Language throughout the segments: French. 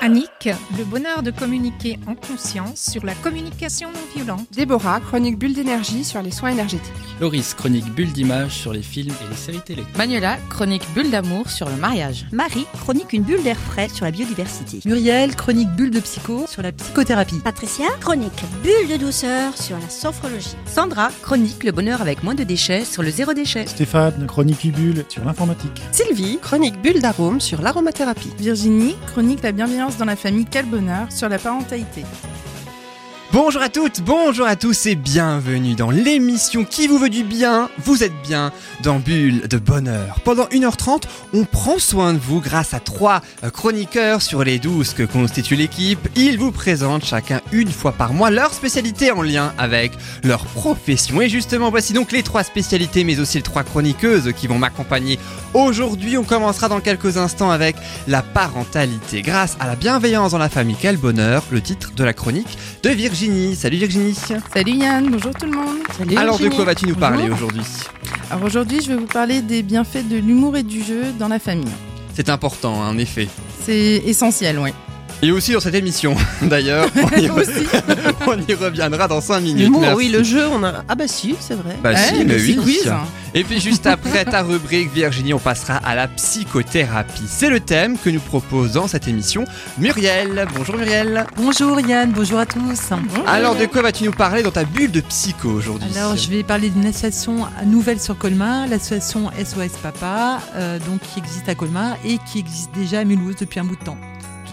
Annick, le bonheur de communiquer en conscience sur la communication non violente. Déborah, chronique bulle d'énergie sur les soins énergétiques. Loris, chronique bulle d'image sur les films et les séries télé. Manuela, chronique bulle d'amour sur le mariage. Marie, chronique une bulle d'air frais sur la biodiversité. Muriel, chronique bulle de psycho sur la psychothérapie. Patricia, chronique bulle de douceur sur la sophrologie. Sandra, chronique le bonheur avec moins de déchets sur le zéro déchet. Stéphane, chronique bulle sur l'informatique. Sylvie, chronique bulle d'arôme sur l'aromathérapie. Virginie, chronique la bienveillance dans la famille Quel bonheur sur la parentalité. Bonjour à toutes, bonjour à tous et bienvenue dans l'émission qui vous veut du bien. Vous êtes bien dans Bulle de Bonheur. Pendant 1h30, on prend soin de vous grâce à trois chroniqueurs sur les 12 que constitue l'équipe. Ils vous présentent chacun une fois par mois leur spécialité en lien avec leur profession. Et justement, voici donc les trois spécialités mais aussi les trois chroniqueuses qui vont m'accompagner aujourd'hui. On commencera dans quelques instants avec la parentalité. Grâce à la bienveillance dans la famille, quel bonheur, le titre de la chronique de Virginie. Salut Virginie. Salut Yann, bonjour tout le monde. Salut Alors de quoi vas-tu nous parler aujourd'hui? Alors aujourd'hui, je vais vous parler des bienfaits de l'humour et du jeu dans la famille. C'est important, hein, en effet. C'est essentiel, oui. Et aussi dans cette émission, d'ailleurs. On, y on y reviendra dans 5 minutes. Oui, le jeu, on a. Ah bah si, c'est vrai. Bah si, mais oui. quiz. Et puis juste après ta rubrique, Virginie, on passera à la psychothérapie. C'est le thème que nous propose dans cette émission Muriel. Bonjour Muriel. Bonjour Yann, bonjour à tous. Alors de quoi vas-tu nous parler dans ta bulle de psycho aujourd'hui Alors je vais parler d'une association nouvelle sur Colmar, l'association SOS Papa, euh, donc qui existe à Colmar et qui existe déjà à Mulhouse depuis un bout de temps.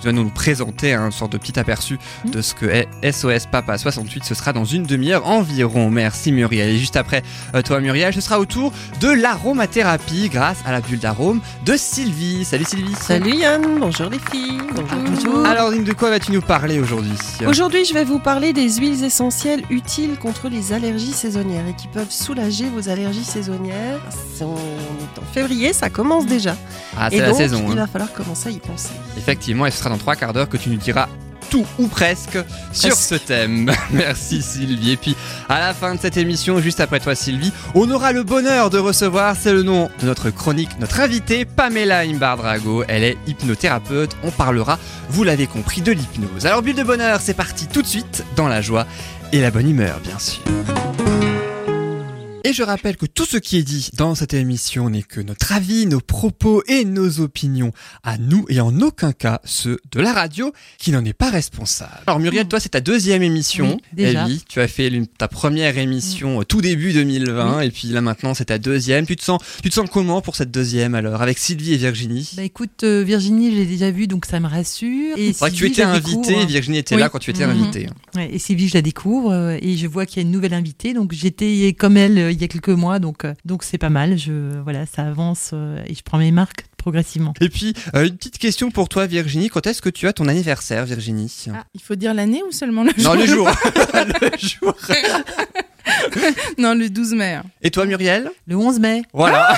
Tu vas nous présenter un sorte de petit aperçu Mm. de ce que est SOS Papa 68. Ce sera dans une demi-heure environ. Merci Muriel. Et juste après euh, toi Muriel, ce sera au tour de l'aromathérapie grâce à la bulle d'arôme de Sylvie. Salut Sylvie. Salut Yann, bonjour les filles. Bonjour. Alors de quoi vas-tu nous parler aujourd'hui Aujourd'hui, je vais vous parler des huiles essentielles utiles contre les allergies saisonnières et qui peuvent soulager vos allergies saisonnières. On est en février, ça commence déjà. Ah, c'est la donc, saison. il hein. va falloir commencer à y penser. Effectivement, et ce sera dans trois quarts d'heure que tu nous diras tout ou presque sur Presque. ce thème. Merci Sylvie. Et puis à la fin de cette émission, juste après toi Sylvie, on aura le bonheur de recevoir, c'est le nom de notre chronique, notre invitée Pamela Imbardrago. Elle est hypnothérapeute. On parlera, vous l'avez compris, de l'hypnose. Alors bulle de bonheur, c'est parti tout de suite dans la joie et la bonne humeur, bien sûr. Et je rappelle que tout ce qui est dit dans cette émission n'est que notre avis, nos propos et nos opinions à nous et en aucun cas ceux de la radio qui n'en est pas responsable. Alors Muriel, toi c'est ta deuxième émission. Oui, déjà. Ellie. tu as fait ta première émission tout début 2020 et puis là maintenant c'est ta deuxième. Tu te sens, tu te sens comment pour cette deuxième alors avec Sylvie et Virginie? Bah écoute, euh, Virginie, je l'ai déjà vue, donc ça me rassure. Et que tu Sylvie, étais je la invité, découvre. Virginie était là quand tu étais Mhm. invité. Ouais, et Sylvie, je la découvre euh, et je vois qu'il y a une nouvelle invitée. Donc j'étais comme elle euh, il y a quelques mois, donc euh, donc c'est pas mal. Je voilà, ça avance euh, et je prends mes marques progressivement. Et puis euh, une petite question pour toi Virginie, quand est-ce que tu as ton anniversaire Virginie? Ah, il faut dire l'année ou seulement le jour Non le jour. le jour. Non, le 12 mai. Et toi Muriel? Le 11 mai. Voilà.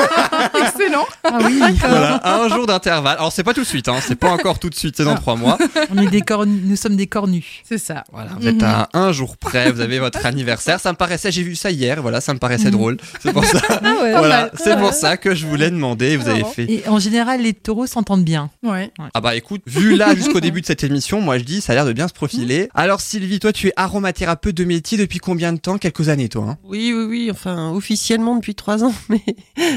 Excellent. Ah oui, voilà, un jour d'intervalle. Alors c'est pas tout de suite, hein, c'est pas encore tout de suite, c'est dans trois mois. on est des cornus, nous sommes des cornus. C'est ça. Voilà, vous êtes à un jour près, vous avez votre anniversaire. Ça me paraissait, j'ai vu ça hier, voilà, ça me paraissait drôle. C'est pour ça, Ah ouais, voilà, c'est pour ça que je voulais demander. Vous avez fait. Et en général, les taureaux s'entendent bien. Ouais. Ah bah écoute, vu là jusqu'au début de cette émission, moi je dis ça a l'air de bien se profiler. Alors Sylvie, toi tu es aromathérapeute de métier depuis combien de temps Quelques années toi. Hein Oui, oui, oui, enfin officiellement depuis trois ans, mais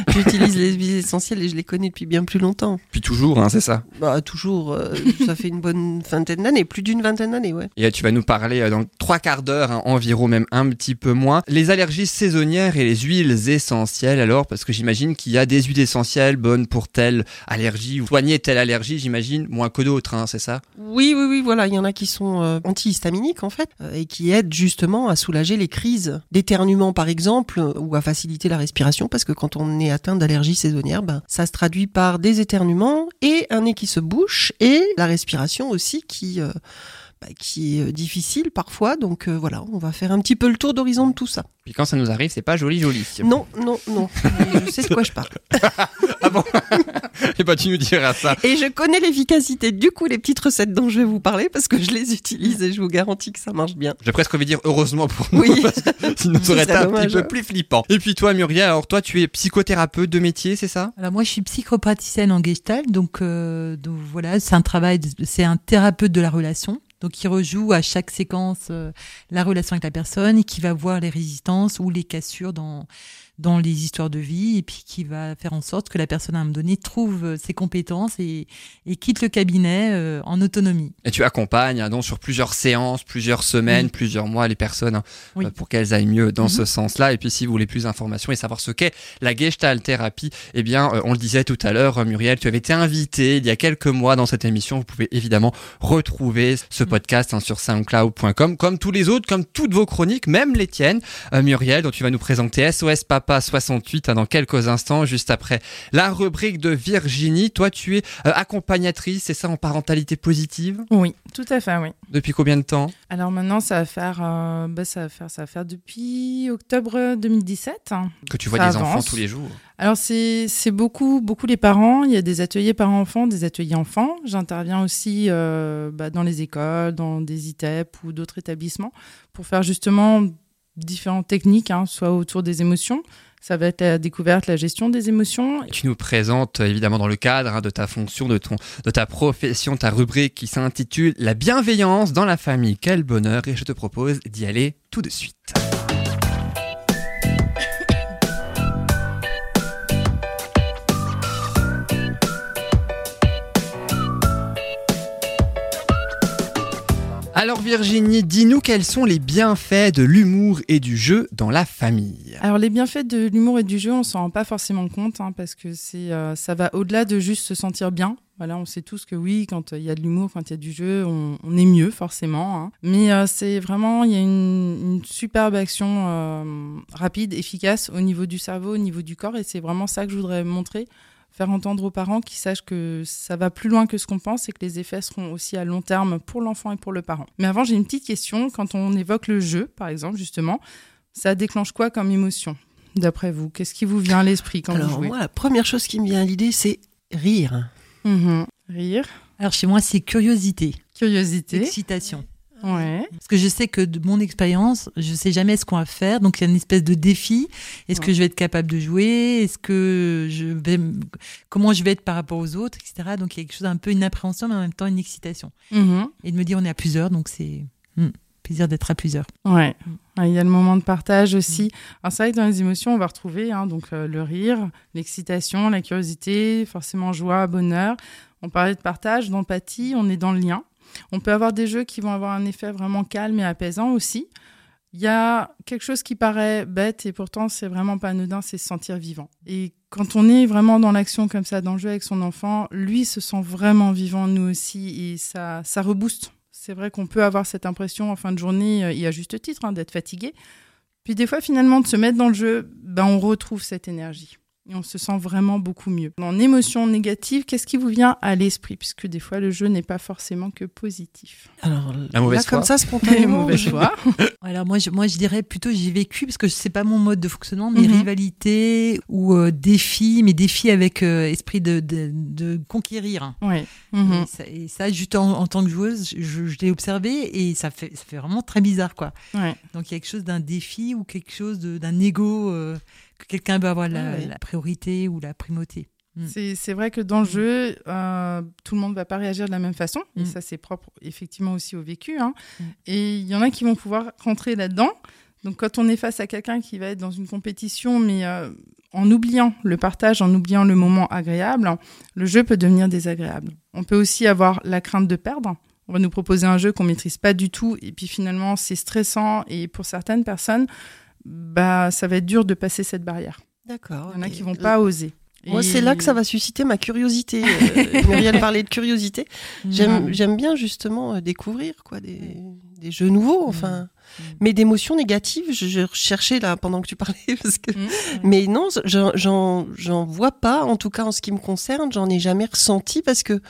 j'utilise les huiles essentielles et je les connais depuis bien plus longtemps. Depuis toujours, hein, c'est ça? Bah toujours, euh, ça fait une bonne vingtaine d'années, plus d'une vingtaine d'années, ouais. Et là, tu vas nous parler euh, dans trois quarts d'heure, hein, environ même un petit peu moins, les allergies saisonnières et les huiles essentielles. Alors, parce que j'imagine qu'il y a des huiles essentielles bonnes pour telle allergie ou soigner telle allergie, j'imagine, moins que d'autres, hein, c'est ça? Oui, oui, oui, voilà, il y en a qui sont euh, antihistaminiques en fait, euh, et qui aident justement à soulager les crises d'éternuement par exemple, ou à faciliter la respiration, parce que quand on est atteint d'allergie saisonnière, ben, ça se traduit par des éternuements et un nez qui se bouche, et la respiration aussi qui... euh, bah, qui est difficile parfois. Donc voilà, on va faire un petit peu le tour d'horizon de tout ça. Puis quand ça nous arrive, c'est pas joli joli. Non, non, non. je sais de quoi je parle. ah bon Et bah tu nous diras ça. Et je connais l'efficacité. Du coup, les petites recettes dont je vais vous parler parce que je les utilise et je vous garantis que ça marche bien. J'ai presque envie de dire heureusement pour nous. Oui. Parce que sinon, ça aurait été un petit peu plus flippant. Et puis toi, Muriel, alors toi, tu es psychothérapeute de métier, c'est ça? Alors moi, je suis psychopraticienne en Gestalt, donc, euh, donc voilà, c'est un travail, c'est un thérapeute de la relation. Donc, qui rejoue à chaque séquence euh, la relation avec la personne et qui va voir les résistances ou les cassures dans dans les histoires de vie et puis qui va faire en sorte que la personne à un moment donné trouve euh, ses compétences et, et quitte le cabinet euh, en autonomie. Et tu accompagnes hein, donc sur plusieurs séances, plusieurs semaines, plusieurs mois les personnes hein, euh, pour qu'elles aillent mieux dans ce mhm. sens-là. Et puis si vous voulez plus d'informations et savoir ce qu'est la Gestalt thérapie, eh bien on le disait tout à l'heure, Muriel, tu avais été invitée il y a quelques mois dans cette émission. Vous pouvez évidemment retrouver ce mhm. podcast hein, sur soundcloud.com comme tous les autres, comme toutes vos chroniques, même les tiennes, Muriel, dont tu vas nous présenter SOS Papa pas 68 hein, dans quelques instants, juste après la rubrique de Virginie. Toi, tu es euh, accompagnatrice, c'est ça, en parentalité positive? Oui, tout à fait, oui. Depuis combien de temps? Alors maintenant, ça va faire, euh, bah, ça va faire, ça va faire depuis octobre 2017. Que tu vois des enfants tous les jours alors c'est beaucoup beaucoup les parents. Il y a des ateliers parents-enfants, des ateliers enfants. J'interviens aussi euh, bah, dans les écoles, dans des ITEP ou d'autres établissements pour faire justement différentes techniques, hein, soit autour des émotions. Ça va être la découverte, la gestion des émotions. Tu nous présentes évidemment dans le cadre hein, de ta fonction, de, ton, de ta profession, ta rubrique qui s'intitule La bienveillance dans la famille. Quel bonheur et je te propose d'y aller tout de suite. Alors Virginie, dis-nous quels sont les bienfaits de l'humour et du jeu dans la famille. Alors les bienfaits de l'humour et du jeu, on s'en rend pas forcément compte hein, parce que c'est euh, ça va au-delà de juste se sentir bien. Voilà, on sait tous que oui, quand il y a de l'humour, quand il y a du jeu, on, est mieux forcément. Hein. Mais euh, c'est vraiment, il y a une, superbe action euh, rapide, efficace au niveau du cerveau, au niveau du corps, et c'est vraiment ça que je voudrais montrer faire entendre aux parents qu'ils sachent que ça va plus loin que ce qu'on pense et que les effets seront aussi à long terme pour l'enfant et pour le parent. Mais avant, j'ai une petite question. Quand on évoque le jeu, par exemple, justement, ça déclenche quoi comme émotion D'après vous, qu'est-ce qui vous vient à l'esprit quand vous jouez? moi, la première chose qui me vient à l'idée, c'est rire. Mhm. Rire. Alors chez moi, c'est curiosité. Curiosité. Excitation. Ouais. Parce que je sais que de mon expérience, je sais jamais ce qu'on va faire. Donc, il y a une espèce de défi. Est-ce que je vais être capable de jouer? Est-ce que je vais, comment je vais être par rapport aux autres, etc. Donc, il y a quelque chose un peu une appréhension, mais en même temps une excitation. Mm-hmm. Et de me dire, on est à plusieurs, donc c'est hmm, plaisir d'être à plusieurs. Ouais. Il y a le moment de partage aussi. Alors, c'est vrai que dans les émotions, on va retrouver hein, donc euh, le rire, l'excitation, la curiosité, forcément joie, bonheur. On parlait de partage, d'empathie. On est dans le lien. On peut avoir des jeux qui vont avoir un effet vraiment calme et apaisant aussi. Il y a quelque chose qui paraît bête et pourtant c'est vraiment pas anodin, c'est se sentir vivant. Et quand on est vraiment dans l'action comme ça, dans le jeu avec son enfant, lui se sent vraiment vivant, nous aussi, et ça, ça rebooste. C'est vrai qu'on peut avoir cette impression en fin de journée, et à juste titre, hein, d'être fatigué. Puis des fois, finalement, de se mettre dans le jeu, ben, on retrouve cette énergie et on se sent vraiment beaucoup mieux. En émotion négative, qu'est-ce qui vous vient à l'esprit? Puisque des fois, le jeu n'est pas forcément que positif. Alors, la mauvaise là, comme ça, spontanément. mauvaise foi. Alors, moi je, moi, je dirais plutôt, j'ai vécu, parce que c'est pas mon mode de fonctionnement, mais mhm. rivalité ou euh, défi, mais défi avec euh, esprit de, de, conquérir. Oui. Mhm. Et, ça, juste en, tant que joueuse, je, je l'ai observé et ça fait, ça fait vraiment très bizarre, quoi. Ouais. Donc, il y a quelque chose d'un défi ou quelque chose d'un ego. Euh, que quelqu'un peut avoir la, priorité ou la primauté. Mm. C'est vrai que dans le mm. jeu, euh, tout le monde ne va pas réagir de la même façon. Et mm. ça, c'est propre effectivement aussi au vécu. Hein. Et il y en a qui vont pouvoir rentrer là-dedans. Donc quand on est face à quelqu'un qui va être dans une compétition, mais euh, en oubliant le partage, en oubliant le moment agréable, le jeu peut devenir désagréable. On peut aussi avoir la crainte de perdre. On va nous proposer un jeu qu'on maîtrise pas du tout, et puis finalement c'est stressant. Et pour certaines personnes, bah, ça va être dur de passer cette barrière. D'accord. Il y en a qui vont pas oser. Moi, c'est là que ça va susciter ma curiosité. Euh, Muriel parlait de curiosité. J'aime bien justement euh, découvrir quoi, des, des jeux nouveaux, enfin. Mais d'émotions négatives, je, recherchais là pendant que tu parlais. Parce que... Mm. Mais non, j'en vois pas, en tout cas en ce qui me concerne, j'en ai jamais ressenti parce que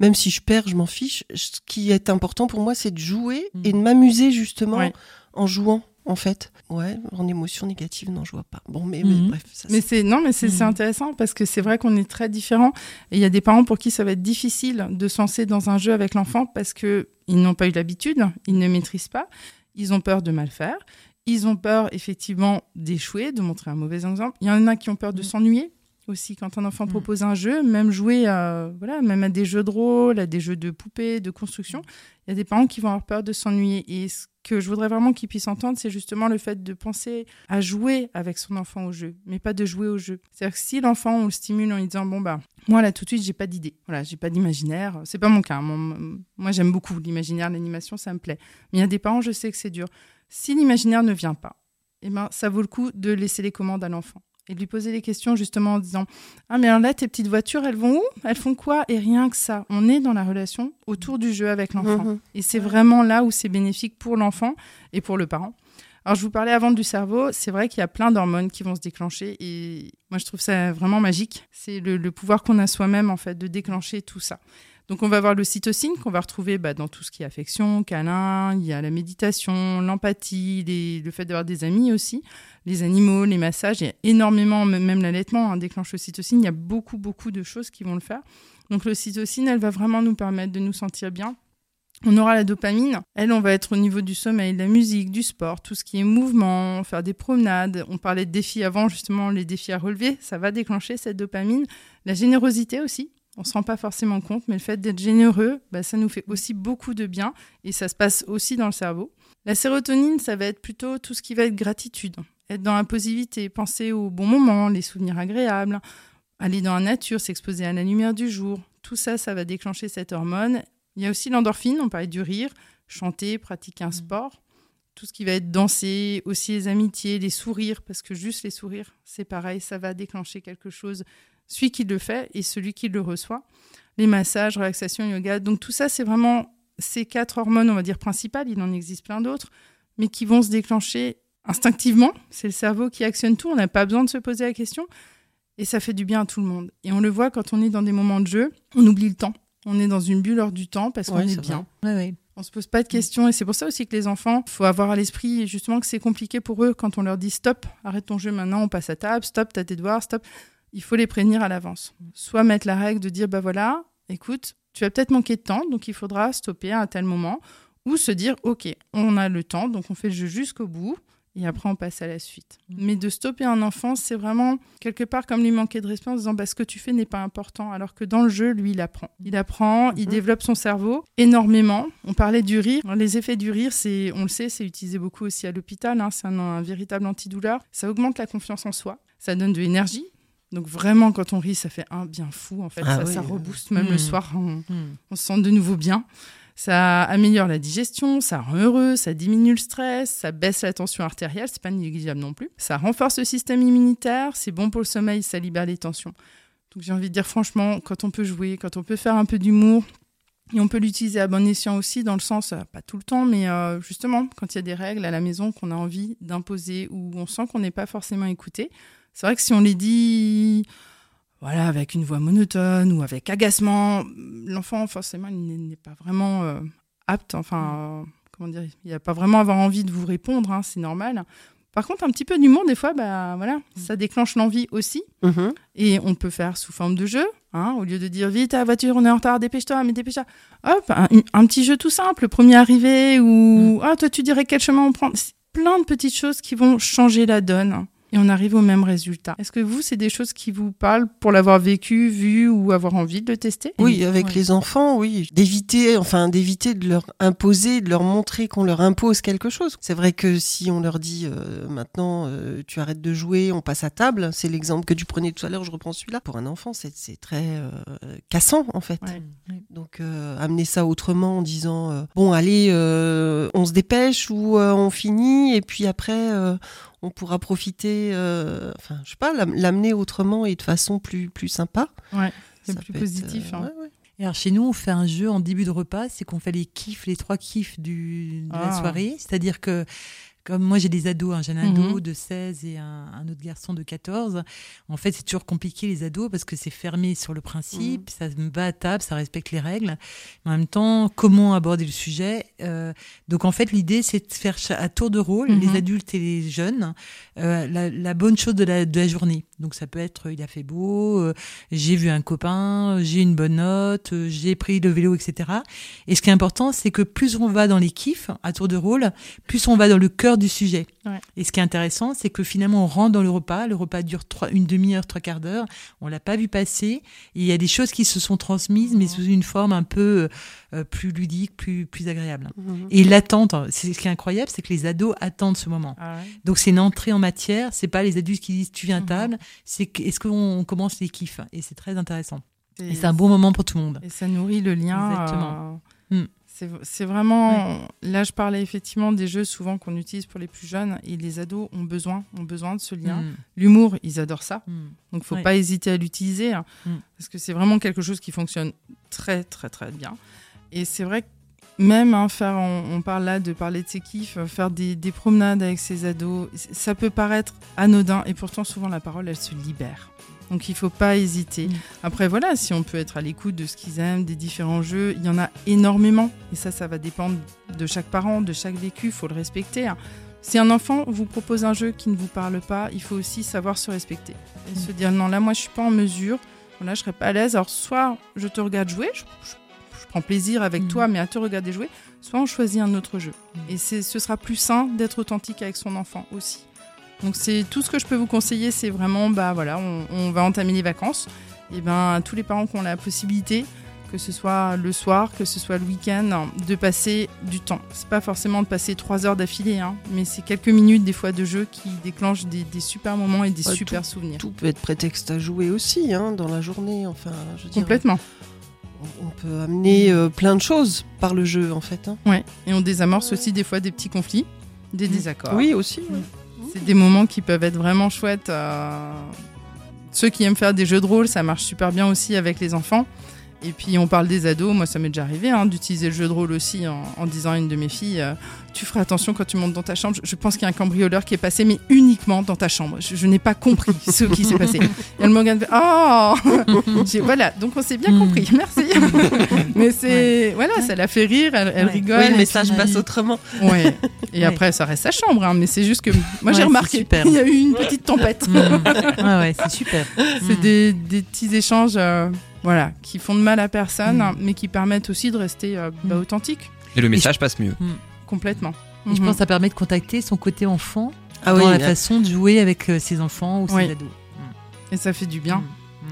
même si je perds, je m'en fiche. Ce qui est important pour moi, c'est de jouer et de m'amuser justement Ouais. en jouant. En fait, ouais, en émotion négative, non, je vois pas. Bon, mais, mais Mhm. bref, ça, Mais c'est- non, mais c'est c'est intéressant parce que c'est vrai qu'on est très différents et il y a des parents pour qui ça va être difficile de se lancer dans un jeu avec l'enfant parce que ils n'ont pas eu l'habitude, ils ne maîtrisent pas, ils ont peur de mal faire, ils ont peur effectivement d'échouer, de montrer un mauvais exemple. Il y en a qui ont peur de s'ennuyer aussi quand un enfant propose un jeu, même jouer à, voilà, même à des jeux de rôle, à des jeux de poupées, de construction. Il y a des parents qui vont avoir peur de s'ennuyer et ce que je voudrais vraiment qu'ils puissent entendre, c'est justement le fait de penser à jouer avec son enfant au jeu, mais pas de jouer au jeu. C'est-à-dire que si l'enfant, on le stimule en lui disant, bon, bah, moi, là, tout de suite, j'ai pas d'idée. Voilà, j'ai pas d'imaginaire. C'est pas mon cas. Moi, j'aime beaucoup l'imaginaire, l'animation, ça me plaît. Mais il y a des parents, je sais que c'est dur. Si l'imaginaire ne vient pas, eh ben, ça vaut le coup de laisser les commandes à l'enfant et de lui poser les questions justement en disant Ah, mais alors là, tes petites voitures, elles vont où? Elles font quoi? Et rien que ça, on est dans la relation autour du jeu avec l'enfant. Mhm. Et c'est vraiment là où c'est bénéfique pour l'enfant et pour le parent. Alors, je vous parlais avant du cerveau. C'est vrai qu'il y a plein d'hormones qui vont se déclencher. Et moi, je trouve ça vraiment magique. C'est le, le pouvoir qu'on a soi-même, en fait, de déclencher tout ça. Donc, on va avoir le cytocine qu'on va retrouver bah, dans tout ce qui est affection, câlin. Il y a la méditation, l'empathie, le fait d'avoir des amis aussi, les animaux, les massages. Il y a énormément, même l'allaitement hein, déclenche le cytocine. Il y a beaucoup, beaucoup de choses qui vont le faire. Donc, le cytocine, elle va vraiment nous permettre de nous sentir bien. On aura la dopamine. Elle, on va être au niveau du sommeil, de la musique, du sport, tout ce qui est mouvement, faire des promenades. On parlait de défis avant, justement, les défis à relever. Ça va déclencher cette dopamine. La générosité aussi. On ne se rend pas forcément compte, mais le fait d'être généreux, bah, ça nous fait aussi beaucoup de bien et ça se passe aussi dans le cerveau. La sérotonine, ça va être plutôt tout ce qui va être gratitude, être dans la positivité, penser aux bons moments, les souvenirs agréables, aller dans la nature, s'exposer à la lumière du jour. Tout ça, ça va déclencher cette hormone. Il y a aussi l'endorphine, on parlait du rire, chanter, pratiquer un sport. Tout ce qui va être danser, aussi les amitiés, les sourires, parce que juste les sourires, c'est pareil, ça va déclencher quelque chose celui qui le fait et celui qui le reçoit. Les massages, relaxation, yoga. Donc tout ça, c'est vraiment ces quatre hormones, on va dire, principales. Il en existe plein d'autres, mais qui vont se déclencher instinctivement. C'est le cerveau qui actionne tout. On n'a pas besoin de se poser la question. Et ça fait du bien à tout le monde. Et on le voit quand on est dans des moments de jeu, on oublie le temps. On est dans une bulle hors du temps parce qu'on Ouais, est, bien. Ouais, ouais. On se pose pas de questions et c'est pour ça aussi que les enfants, faut avoir à l'esprit justement que c'est compliqué pour eux quand on leur dit stop, arrête ton jeu maintenant, on passe à table, stop, t'as tes devoirs, stop. Il faut les prévenir à l'avance. Soit mettre la règle de dire bah voilà, écoute, tu as peut-être manqué de temps, donc il faudra stopper à un tel moment, ou se dire ok, on a le temps, donc on fait le jeu jusqu'au bout. Et après, on passe à la suite. Mais de stopper un enfant, c'est vraiment quelque part comme lui manquer de respect en disant bah, ce que tu fais n'est pas important. Alors que dans le jeu, lui, il apprend. Il apprend, il développe son cerveau énormément. On parlait du rire. Les effets du rire, c'est, on le sait, c'est utilisé beaucoup aussi à l'hôpital. hein. C'est un, un véritable antidouleur. Ça augmente la confiance en soi. Ça donne de l'énergie. Donc vraiment, quand on rit, ça fait un bien fou. En fait, Ah ça, oui, ça rebooste même le Mm. soir. On, Hmm. on se sent de nouveau bien. Ça améliore la digestion, ça rend heureux, ça diminue le stress, ça baisse la tension artérielle, c'est pas négligeable non plus. Ça renforce le système immunitaire, c'est bon pour le sommeil, ça libère les tensions. Donc j'ai envie de dire franchement, quand on peut jouer, quand on peut faire un peu d'humour, et on peut l'utiliser à bon escient aussi, dans le sens, euh, pas tout le temps, mais euh, justement, quand il y a des règles à la maison qu'on a envie d'imposer ou on sent qu'on n'est pas forcément écouté, c'est vrai que si on les dit voilà, avec une voix monotone ou avec agacement, l'enfant, forcément, il n'est- pas vraiment euh, apte, enfin, euh, comment dire, il n'a pas vraiment avoir envie de vous répondre, hein, c'est normal. Par contre, un petit peu d'humour, des fois, bah, voilà, ça déclenche l'envie aussi. Mhm. Et on peut faire sous forme de jeu, hein, au lieu de dire vite, ta voiture, on est en retard, dépêche-toi, mais dépêche-toi. Hop, un, un petit jeu tout simple, premier arrivé, ou ah, toi, tu dirais quel chemin on prend. C'est plein de petites choses qui vont changer la donne. Et on arrive au même résultat. Est-ce que vous, c'est des choses qui vous parlent pour l'avoir vécu, vu ou avoir envie de le tester? Oui, avec Ouais. les enfants, oui. D'éviter, enfin, d'éviter de leur imposer, de leur montrer qu'on leur impose quelque chose. C'est vrai que si on leur dit euh, maintenant, euh, tu arrêtes de jouer, on passe à table, c'est l'exemple que tu prenais tout à l'heure, je reprends celui-là. Pour un enfant, c'est très euh, cassant, en fait. Ouais. Donc, euh, amener ça autrement en disant, euh, bon, allez, euh, on se dépêche ou euh, on finit, et puis après, euh, on pourra profiter, euh, enfin, je sais pas, l'am- l'amener autrement et de façon plus, plus sympa. Ouais, c'est plus être, positif. euh, hein. ouais, ouais. Et alors chez nous, on fait un jeu en début de repas, c'est qu'on fait les kiffs, les trois kiffs du, de la Ah. soirée. C'est-à-dire que comme moi j'ai des ados, hein, j'ai un ado Mhm. de 16 et un, un autre garçon de 14. En fait, c'est toujours compliqué les ados parce que c'est fermé sur le principe, ça me va à table, ça respecte les règles. En même temps, comment aborder le sujet Euh, Donc en fait, l'idée c'est de faire à tour de rôle Mhm. les adultes et les jeunes euh, la, la bonne chose de la, de la journée. Donc ça peut être il a fait beau, euh, j'ai vu un copain, j'ai une bonne note, j'ai pris le vélo, etc. Et ce qui est important, c'est que plus on va dans les kiffs à tour de rôle, plus on va dans le cœur du sujet. Ouais. Et ce qui est intéressant, c'est que finalement on rentre dans le repas, le repas dure trois, une demi-heure, trois quarts d'heure, on l'a pas vu passer, il y a des choses qui se sont transmises, mais sous une forme un peu euh, plus ludique, plus, plus agréable. Mhm. Et l'attente, c'est ce qui est incroyable, c'est que les ados attendent ce moment. Ah ouais. Donc c'est une entrée en matière, c'est pas les adultes qui disent tu viens à Mhm. table, c'est est-ce qu'on commence les kiffs? Et c'est très intéressant. Et- Et c'est un bon moment pour tout le monde. Et ça nourrit le lien. Exactement. euh, Mm. C'est vraiment. Là, je parlais effectivement des jeux souvent qu'on utilise pour les plus jeunes et les ados ont besoin, ont besoin de ce lien. Mm. L'humour, ils adorent ça. Mm. Donc, faut Ouais. pas hésiter à l'utiliser hein, Mm. parce que c'est vraiment quelque chose qui fonctionne très, très, très bien. Et c'est vrai que même hein, faire, on, on parle là de parler de ses kiffs, euh, faire des, des promenades avec ses ados, ça peut paraître anodin et pourtant souvent la parole, elle se libère. Donc il faut pas hésiter. Mm. Après voilà, si on peut être à l'écoute de ce qu'ils aiment, des différents jeux, il y en a énormément. Et ça, ça va dépendre de chaque parent, de chaque vécu, il faut le respecter. hein. Si un enfant vous propose un jeu qui ne vous parle pas, il faut aussi savoir se respecter. Et se dire non, là moi je suis pas en mesure, voilà, je serais pas à l'aise. Alors soit je te regarde jouer, je, je- je prends plaisir avec Mm. toi, mais à te regarder jouer, soit on choisit un autre jeu. Mm. Et ce sera plus sain d'être authentique avec son enfant aussi. Donc c'est tout ce que je peux vous conseiller, c'est vraiment bah voilà, on, on va entamer les vacances. Et ben tous les parents qui ont la possibilité, que ce soit le soir, que ce soit le week-end, de passer du temps. C'est pas forcément de passer trois heures d'affilée, hein, mais c'est quelques minutes des fois de jeu qui déclenchent des, des super moments et des Ouais, super souvenirs. Tout peut être prétexte à jouer aussi hein, dans la journée. Enfin, je veux dire, Complètement. on, on peut amener euh, plein de choses par le jeu en fait. hein. Ouais. Et on désamorce aussi des fois des petits conflits, des désaccords. Oui aussi. ouais. C'est des moments qui peuvent être vraiment chouettes. euh, Ceux qui aiment faire des jeux de rôle, ça marche super bien aussi avec les enfants. Et puis on parle des ados, moi ça m'est déjà arrivé hein, d'utiliser le jeu de rôle aussi en, en disant à une de mes filles, euh, tu feras attention quand tu montes dans ta chambre, je, je pense qu'il y a un cambrioleur qui est passé, mais uniquement dans ta chambre. Je, je n'ai pas compris ce qui s'est passé. Et elle me regarde, oh Voilà, donc on s'est bien Mm. compris, merci. mais c'est, voilà, ça la fait rire, elle, elle Ouais. rigole. Oui, le message passe autrement. Ouais. Et après, ça reste sa chambre, hein, mais c'est juste que moi j'ai remarqué, il y a eu une petite tempête. Mm. ouais, ouais, c'est super. C'est Mm. des, des petits échanges euh, voilà, qui font de mal à personne, Mm. mais qui permettent aussi de rester euh, bah, Mm. authentique, Et le message passe mieux. complètement. Et je Mhm. pense que ça permet de contacter son côté enfant Ah dans oui, la façon de jouer avec euh, ses enfants ou ses Oui. ados. Et ça fait du bien.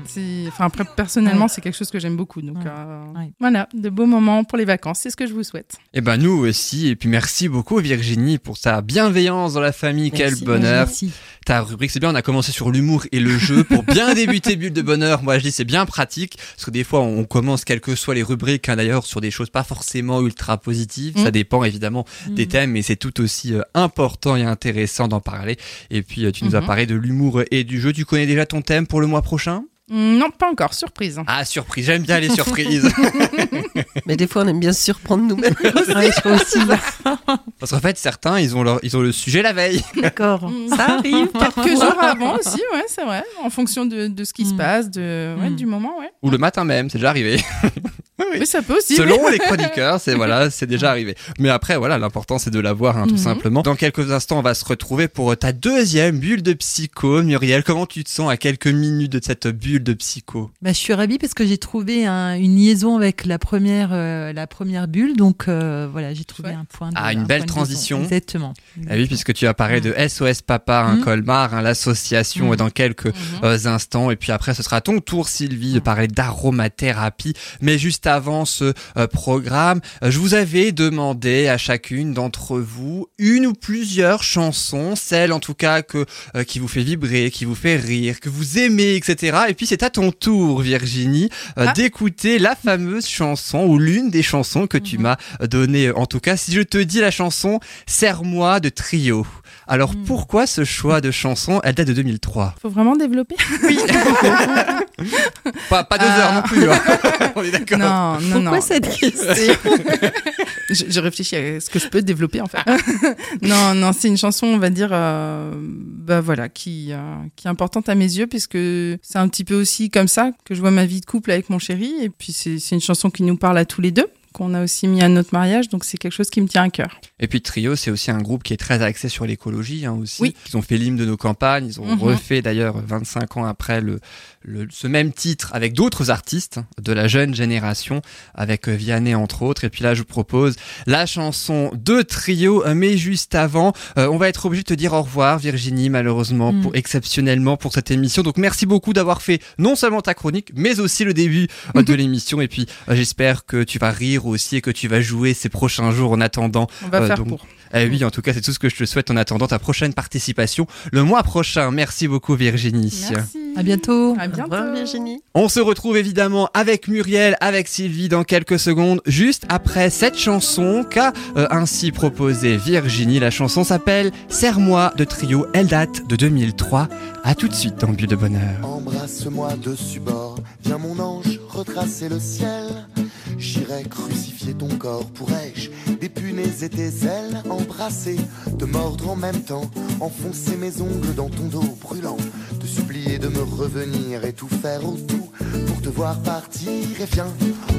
Mm. C'est- Enfin, après, personnellement, Ouais. c'est quelque chose que j'aime beaucoup. Donc, Ouais. euh, Ouais. voilà, de beaux moments pour les vacances, c'est ce que je vous souhaite. Et ben nous aussi. Et puis merci beaucoup Virginie pour ta bienveillance dans la famille. Quel bonheur. Merci. Ta rubrique, c'est bien, on a commencé sur l'humour et le jeu pour bien débuter Bulle de Bonheur. Moi, je dis c'est bien pratique, parce que des fois, on commence, quelles que soient les rubriques, hein, d'ailleurs, sur des choses pas forcément ultra positives. Mm. Ça dépend évidemment des Mm. thèmes, mais c'est tout aussi euh, important et intéressant d'en parler. Et puis, euh, tu nous as parlé de l'humour et du jeu. Tu connais déjà ton thème pour le mois prochain? Mm, Non, pas encore, surprise. Ah, surprise, j'aime bien les surprises. Mais des fois, on aime bien se surprendre nous-mêmes. Ouais, je crois aussi. parce qu'en fait, certains, ils ont, leur, ils ont le sujet la veille. D'accord. Mm. Ça arrive. Quelques jours avant aussi, ouais, c'est vrai, en fonction de, de ce qui se Mm. passe, de, ouais, Mm. du moment, ouais. Ou le matin même, c'est déjà arrivé. Oui, ça peut aussi. Selon les chroniqueurs, c'est voilà, c'est déjà arrivé. Mais après, voilà, l'important c'est de l'avoir, hein, tout Mhm. simplement. Dans quelques instants, on va se retrouver pour ta deuxième bulle de psycho. Muriel, comment tu te sens à quelques minutes de cette bulle de psycho? Bah, je suis ravie parce que j'ai trouvé un- une liaison avec la première, euh, la première bulle. Donc euh, voilà, j'ai trouvé un point de Ah, une un belle transition. Exactement. Ah oui, puisque tu as parlé de SOS Papa, un Mhm. Colmar, hein, l'association, Mhm. dans quelques Mhm. euh, instants. Et puis après, ce sera ton tour, Sylvie, de parler d'aromathérapie. Mais juste avant ce euh, programme, euh, je vous avais demandé à chacune d'entre vous une ou plusieurs chansons, celle en tout cas que euh, qui vous fait vibrer, qui vous fait rire, que vous aimez, etc. Et puis c'est à ton tour, Virginie, Ah. d'écouter la fameuse chanson ou l'une des chansons que tu Mhm. m'as donnée. En tout cas, si je te dis la chanson Serre-moi de Trio. Alors Mhm. pourquoi ce choix de chanson? Elle date de 2003. Faut vraiment développer. Pas, pas deux heures non plus. hein. On est d'accord. Non, Non, non, Pourquoi non. cette question je, je réfléchis à ce que je peux développer en fait. non, non, c'est une chanson, on va dire, euh, bah voilà, qui, euh, qui est importante à mes yeux puisque c'est un petit peu aussi comme ça que je vois ma vie de couple avec mon chéri. Et puis c'est une chanson qui nous parle à tous les deux qu'on a aussi mis à notre mariage, donc c'est quelque chose qui me tient à cœur. Et puis Trio, c'est aussi un groupe qui est très axé sur l'écologie hein, aussi. Oui. Ils ont fait l'hymne de nos campagnes, ils ont Mhm. refait d'ailleurs 25 ans après le, le- ce même titre avec d'autres artistes de la jeune génération, avec euh, Vianney entre autres. Et puis là, je vous propose la chanson de Trio, mais juste avant, euh, on va être obligé de te dire au revoir Virginie, malheureusement, Mm. pour, exceptionnellement pour cette émission. Donc merci beaucoup d'avoir fait non seulement ta chronique, mais aussi le début euh, de l'émission. Et puis euh, j'espère que tu vas rire aussi et que tu vas jouer ces prochains jours en attendant On va euh, faire donc, pour. eh oui, en tout cas, c'est tout ce que je te souhaite en attendant ta prochaine participation le mois prochain. Merci beaucoup, Virginie. Merci. À bientôt. À bientôt. revoir, Virginie. On se retrouve évidemment avec Muriel, avec Sylvie dans quelques secondes, juste après cette chanson qu'a euh, ainsi proposée Virginie. La chanson s'appelle Serre-moi de trio. Elle date de 2003. À tout de suite dans Bulle de Bonheur. Embrasse-moi dessus bord, viens mon ange retracer le ciel. J'irai crucifier ton corps, pourrais-je dépunaise tes ailes, embrasser, te mordre en même temps, enfoncer mes ongles dans ton dos brûlant, te supplier de me revenir et tout faire au tout pour te voir partir et viens,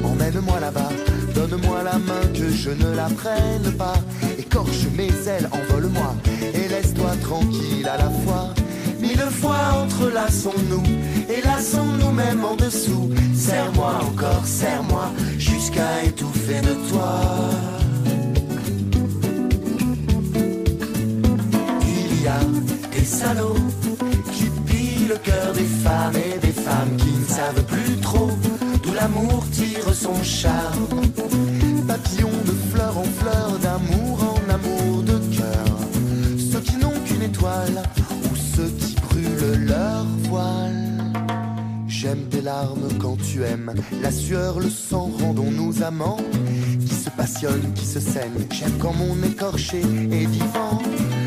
emmène-moi là-bas, donne-moi la main que je ne la prenne pas, écorche mes ailes, envole-moi et laisse-toi tranquille à la fois. Mille fois entrelaçons-nous et lassons-nous même en dessous. Serre-moi encore, serre-moi jusqu'à étouffer de toi. Il y a des salauds qui pillent le cœur des femmes et des femmes qui ne savent plus trop d'où l'amour tire son charme. Papillons de fleur en fleur, d'amour en amour de cœur. Ceux qui n'ont qu'une étoile J'aime tes larmes quand tu aimes, la sueur, le sang, rendons-nous amants qui se passionnent, qui se saignent. J'aime quand mon écorché est vivant.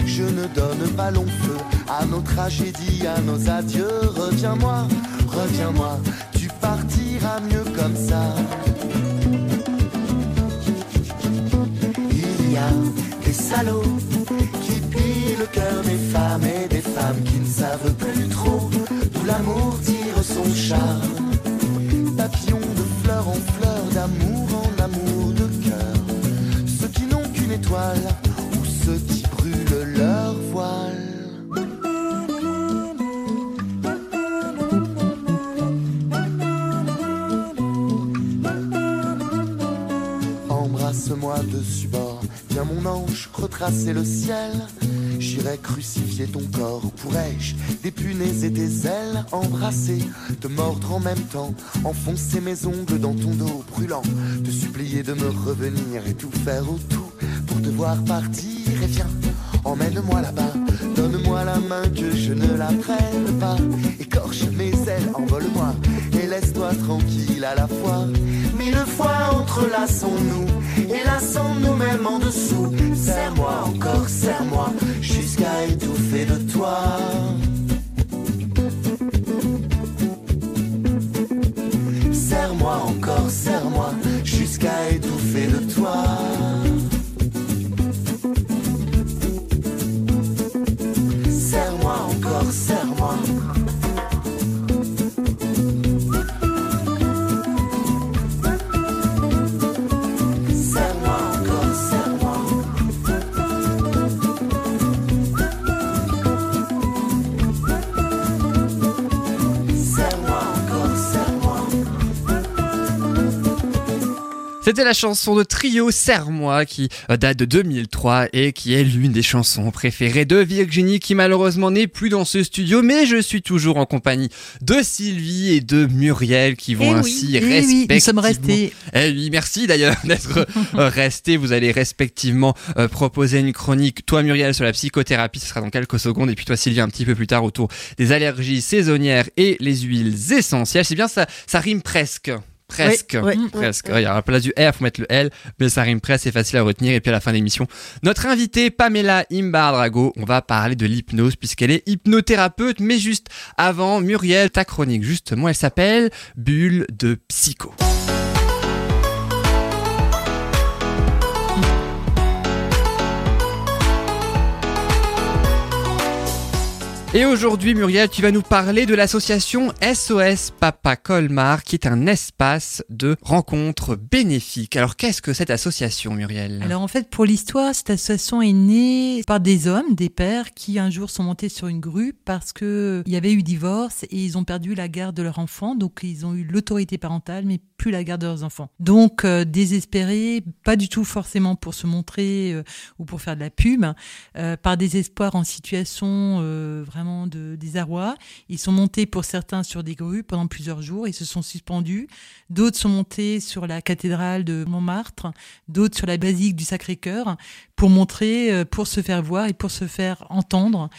Je ne donne pas long feu à nos tragédies, à nos adieux. Reviens-moi, reviens-moi, tu partiras mieux comme ça. Il y a des salauds ange retracer le ciel. J'irai crucifier ton corps, pourrais-je dépunaiser tes ailes, embrasser, te mordre en même temps, enfoncer mes ongles dans ton dos brûlant, te supplier de me revenir et tout faire au tout pour te voir partir et viens, emmène-moi là-bas, donne-moi la main que je ne la prenne pas, écorche mes ailes, envole-moi et laisse-toi tranquille à la fois. Mille fois entrelaçons-nous et lassons-nous même en dessous. Serre-moi encore, serre-moi jusqu'à étouffer de toi. Serre-moi encore, serre-moi C'était la chanson de Trio Serre-moi qui date de 2003 et qui est l'une des chansons préférées de Virginie qui malheureusement n'est plus dans ce studio mais je suis toujours en compagnie de Sylvie et de Muriel qui vont Eh oui, ainsi eh oui, respectivement... nous sommes restés. Eh oui, merci d'ailleurs d'être euh, restés. Vous allez respectivement euh, proposer une chronique, toi Muriel sur la psychothérapie, ce sera dans quelques secondes et puis toi Sylvie un petit peu plus tard autour des allergies saisonnières et les huiles essentielles. C'est bien ça, ça rime presque. Presque, Oui, oui, presque. oui, Il y a à la place du R, faut mettre le L, mais ça rime presque, c'est facile à retenir. Et puis à la fin de l'émission, notre invitée Pamela Imbardrago, on va parler de l'hypnose puisqu'elle est hypnothérapeute. Mais juste avant, Muriel, ta chronique justement, elle s'appelle Bulle de psycho. Et aujourd'hui, Muriel, tu vas nous parler de l'association SOS Papa Colmar, qui est un espace de rencontres bénéfiques. Alors, qu'est-ce que cette association, Muriel? Alors, en fait, pour l'histoire, cette association est née par des hommes, des pères, qui un jour sont montés sur une grue parce que il y avait eu divorce et ils ont perdu la garde de leur enfant. Donc, ils ont eu l'autorité parentale, mais plus la garde de leurs enfants. Donc, euh, désespérés, pas du tout forcément pour se montrer euh, ou pour faire de la pub, euh, par désespoir en situation vraiment de désarroi. Ils sont montés pour certains sur des grues pendant plusieurs jours, ils se sont suspendus. D'autres sont montés sur la cathédrale de Montmartre, d'autres sur la basilique du Sacré-Cœur pour montrer, pour se faire voir et pour se faire entendre,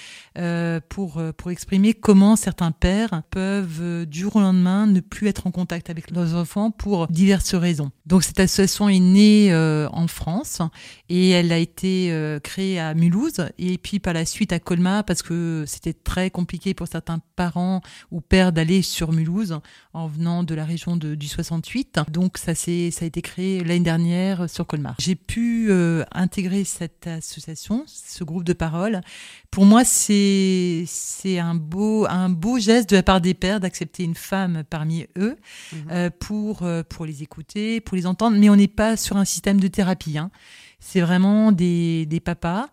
pour, pour exprimer comment certains pères peuvent du jour au lendemain ne plus être en contact avec leurs enfants pour diverses raisons. Donc cette association est née euh, en France et elle a été euh, créée à Mulhouse et puis par la suite à Colmar parce que c'était très compliqué pour certains parents ou pères d'aller sur Mulhouse en venant de la région de, du 68. Donc ça, c'est, ça a été créé l'année dernière sur Colmar. J'ai pu euh, intégrer cette association, ce groupe de parole. Pour moi, c'est, c'est un, beau, un beau geste de la part des pères d'accepter une femme parmi eux mmh. euh, pour, euh, pour les écouter, pour les entendre. Mais on n'est pas sur un système de thérapie. Hein. C'est vraiment des, des papas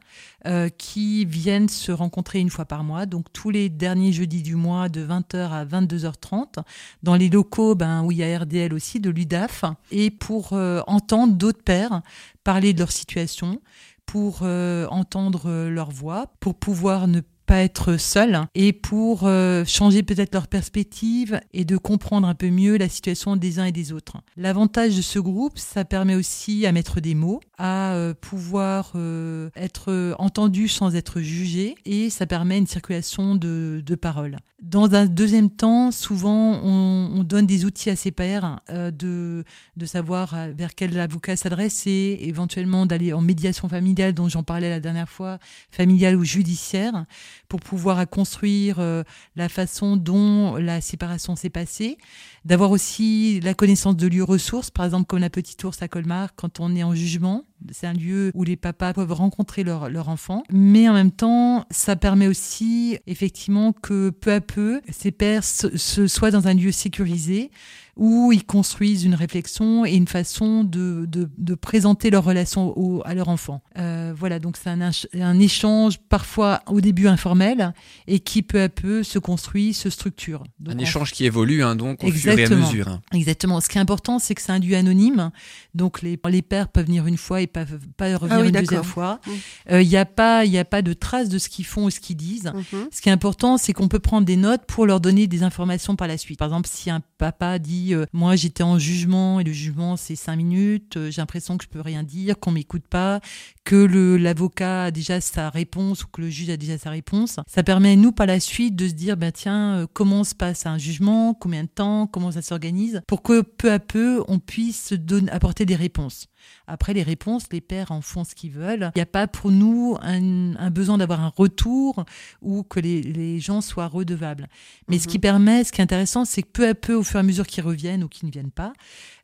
euh, qui viennent se rencontrer une fois par mois, donc tous les derniers jeudis du mois de 20h à 22h30, dans les locaux ben, où il y a RDL aussi, de l'UDAF, et pour euh, entendre d'autres pères parler de leur situation, pour euh, entendre leur voix, pour pouvoir ne pas être seul et pour euh, changer peut-être leur perspective et de comprendre un peu mieux la situation des uns et des autres. L'avantage de ce groupe, ça permet aussi à mettre des mots, à euh, pouvoir euh, être entendu sans être jugé et ça permet une circulation de, de paroles. Dans un deuxième temps, souvent, on, on donne des outils à ses pairs de, de savoir vers quel avocat s'adresser, éventuellement d'aller en médiation familiale, dont j'en parlais la dernière fois, familiale ou judiciaire, pour pouvoir construire euh, la façon dont la séparation s'est passée, d'avoir aussi la connaissance de lieux ressources, par exemple comme la Petite Ours à Colmar, quand on est en jugement, c'est un lieu où les papas peuvent rencontrer leur, enfant. Mais en même temps, ça permet aussi effectivement que peu à peu, ces pères se soient dans un lieu sécurisé où ils construisent une réflexion et une façon de, de, de présenter leur relation au, à leur enfant. Euh, voilà, donc c'est un, un échange parfois au début informel et qui peu à peu se construit, se structure. Donc, un échange qui évolue hein, donc au fur et à mesure. Hein. Exactement. Ce qui est important, c'est que c'est un lieu anonyme. Donc les, les pères peuvent venir une fois et pas, pas revenir ah oui, une deuxième fois. Il mmh. n'y euh, a, pas, y a pas de traces de ce qu'ils font ou ce qu'ils disent. Mmh. Ce qui est important, c'est qu'on peut prendre des notes pour leur donner des informations par la suite. Par exemple, si un papa dit euh, moi j'étais en jugement et le jugement c'est cinq minutes, euh, j'ai l'impression que je peux rien dire, qu'on m'écoute pas, que l'avocat a déjà sa réponse ou que le juge a déjà sa réponse. Ça permet nous par la suite de se dire ben tiens euh, comment se passe un jugement, combien de temps, comment ça s'organise, pour que peu à peu on puisse apporter des réponses. Après, les réponses, les pères en font ce qu'ils veulent. Il n'y a pas pour nous un, un besoin d'avoir un retour ou que les, les, gens soient redevables. Mais ce qui permet, ce qui est intéressant, c'est que peu à peu, au fur et à mesure qu'ils reviennent ou qu'ils ne viennent pas,